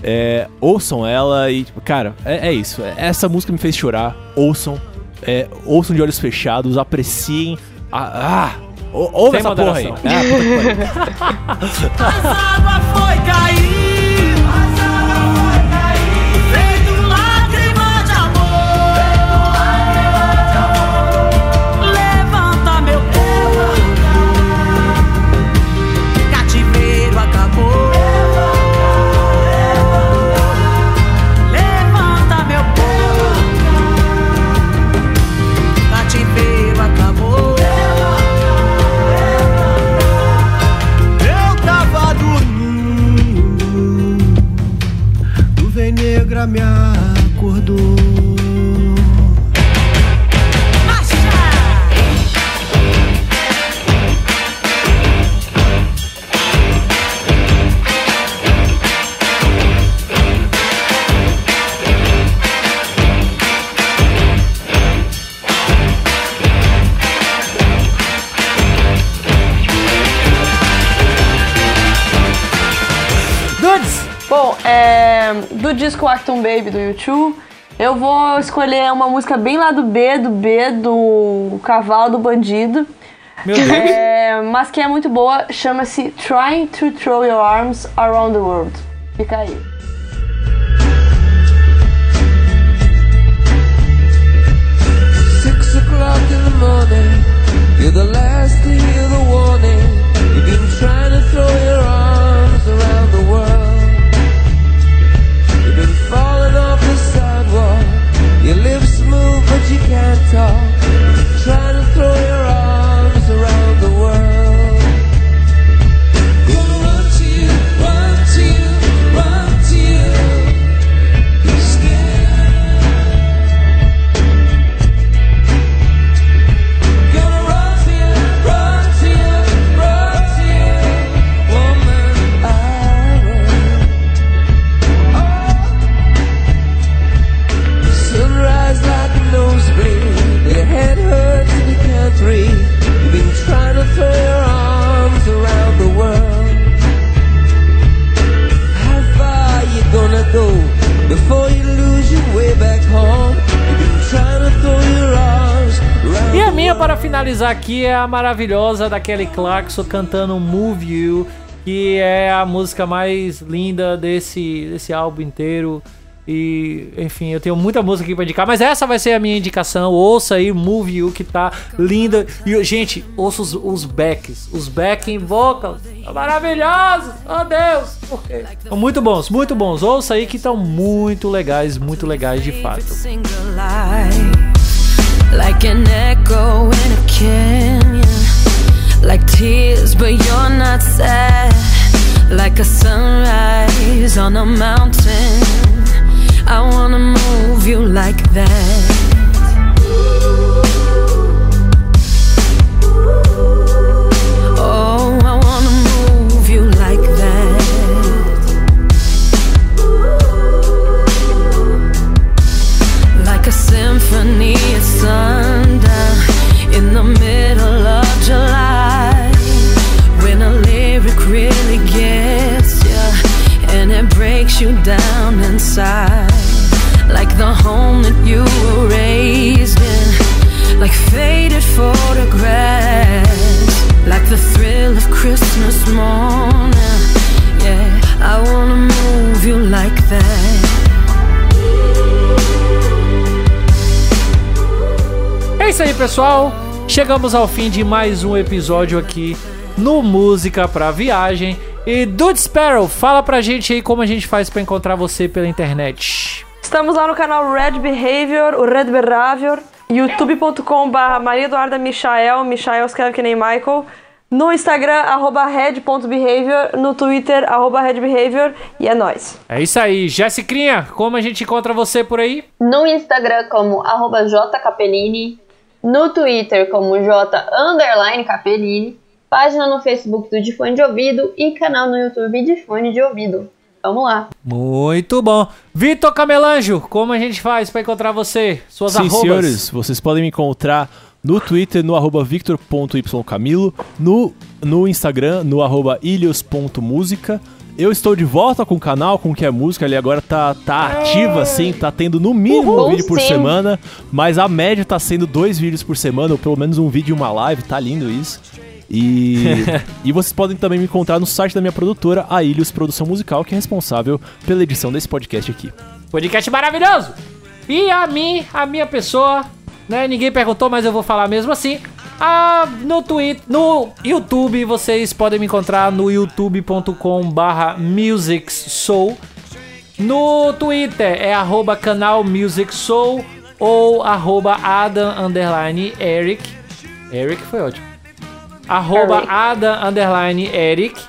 É, ouçam ela e, cara, é, é isso. É- Essa música me fez chorar. Ouçam. é, ouçam de olhos fechados, apreciem. Ah, ah, ou- ouve Sem essa porra aí. moderação. Ah, puta que (laughs) Baby do YouTube, eu vou escolher uma música bem lá do B, do B, do Cavalo do Bandido. Meu Deus. É, mas que é muito boa, chama-se Trying to Throw Your Arms Around the World. Fica aí. Six o'clock in the morning, you're the last to hear the warning. You've been trying to throw your arms around the world. Your lips move, but you can't talk. Trying to throw your para finalizar aqui, é a maravilhosa da Kelly Clarkson cantando Move You, que é a música mais linda desse, desse álbum inteiro. E, enfim, eu tenho muita música aqui pra indicar, mas essa vai ser a minha indicação. Ouça aí Move You, que tá linda. E, gente, ouça os, os backs, os backing vocals. Maravilhosos! Oh, Deus! São muito bons, muito bons. Ouça aí que estão muito legais, muito legais de fato. Like an echo in a canyon, like tears, but you're not sad, like a sunrise on a mountain. I wanna move you like that. Breaks you down inside. Like the home that you were raised in. Like faded photographs. Like the thrill of Christmas morning. Yeah I wanna move you like that. É isso aí, pessoal. Chegamos ao fim de mais um episódio aqui no Música pra Viagem. E Dude Sparrow, fala pra gente aí como a gente faz pra encontrar você pela internet. Estamos lá no canal Red Behavior, o Red Behavior, youtube.com.br Maria Eduarda Michael, Michael escreve que nem Michael, no Instagram, arroba red.behavior, no Twitter, arroba redbehavior, e é nóis. É isso aí, Jessicrinha, como a gente encontra você por aí? No Instagram como arroba jcapellini, no Twitter como j underline capellini, página no Facebook do De Fone de Ouvido e canal no YouTube de Fone de Ouvido. Vamos lá. Muito bom. Vitor Camelanjo, como a gente faz pra encontrar você? Suas Sim, arrobas. senhores, vocês podem me encontrar no Twitter, no arroba victor.ycamilo, no, no Instagram, no arroba ilhos.música. Eu estou de volta com o canal, com o que é música, ele agora tá, tá ativo assim, tá tendo no mínimo um vídeo por sim. semana, mas a média tá sendo dois vídeos por semana, ou pelo menos um vídeo e uma live, tá lindo isso. E, (laughs) e vocês podem também me encontrar no site da minha produtora, a Ilhos Produção Musical, que é responsável pela edição desse podcast aqui. Podcast maravilhoso! E a mim, a minha pessoa, né? Ninguém perguntou, mas eu vou falar mesmo assim. Ah, no Twitter, no YouTube, vocês podem me encontrar no youtube.com barra musicsoul. No Twitter é arroba canal Music Soul ou arroba Adam underline Eric. Eric foi ótimo. Arroba. Adam underline Eric.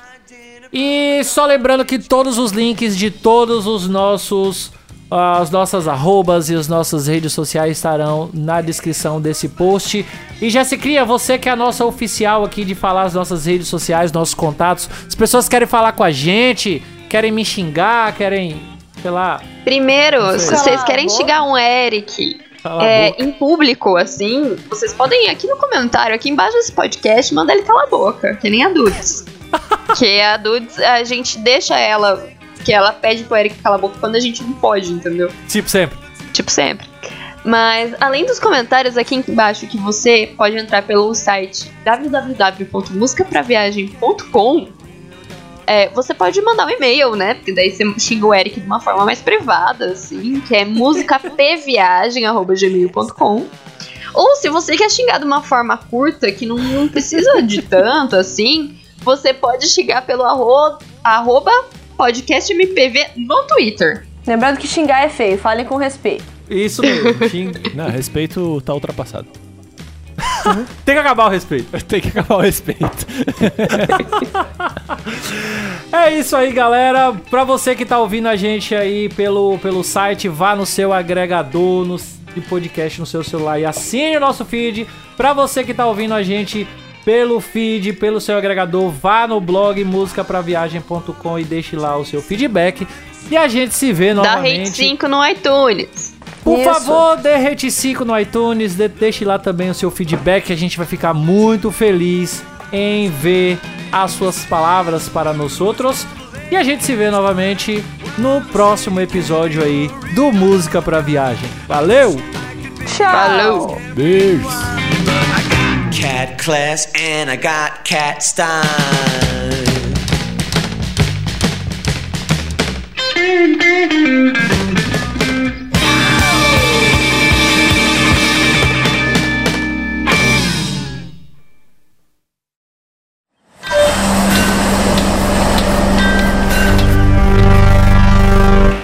E só lembrando que todos os links de todos os nossos as nossas arrobas e as nossas redes sociais estarão na descrição desse post. E já se cria você que é a nossa oficial aqui de falar as nossas redes sociais, nossos contatos. As pessoas querem falar com a gente, querem me xingar, querem, sei lá, Primeiro, se Cala vocês querem xingar um Eric é, em público, assim, vocês podem ir aqui no comentário, aqui embaixo desse podcast, manda ele calar a boca, que nem a Dudes. (laughs) que a Dudes, a gente deixa ela que ela pede pro Eric calar a boca quando a gente não pode, entendeu? Tipo sempre. Tipo sempre. Mas além dos comentários aqui embaixo que você pode entrar pelo site www.musicapraviagem.com é, você pode mandar um e-mail, né? Porque daí você xinga o Eric de uma forma mais privada, assim, que é musicapviagem.gmail.com Ou se você quer xingar de uma forma curta, que não, não precisa de tanto, assim, você pode xingar pelo arro, arroba podcastmpv no Twitter. Lembrando que xingar é feio, falem com respeito. Isso mesmo. xing- Não, respeito tá ultrapassado. (laughs) Tem que acabar o respeito. (laughs) Tem que acabar o respeito. (laughs) É isso aí, galera. Pra você que tá ouvindo a gente aí pelo, pelo site, vá no seu agregador no, de podcast no seu celular e assine o nosso feed. Pra você que tá ouvindo a gente pelo feed, pelo seu agregador, vá no blog musicapraviagem.com e deixe lá o seu feedback. E a gente se vê Dá rate novamente. 5 no iTunes. Por Isso. favor, dê rate 5 no iTunes, de- deixe lá também o seu feedback, a gente vai ficar muito feliz em ver as suas palavras para nós outros. E a gente se vê novamente no próximo episódio aí do Música pra Viagem. Valeu! Tchau! Falou! Beijos. Cat class and I got cat style.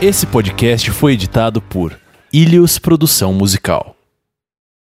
Esse podcast foi editado por Ilhos Produção Musical.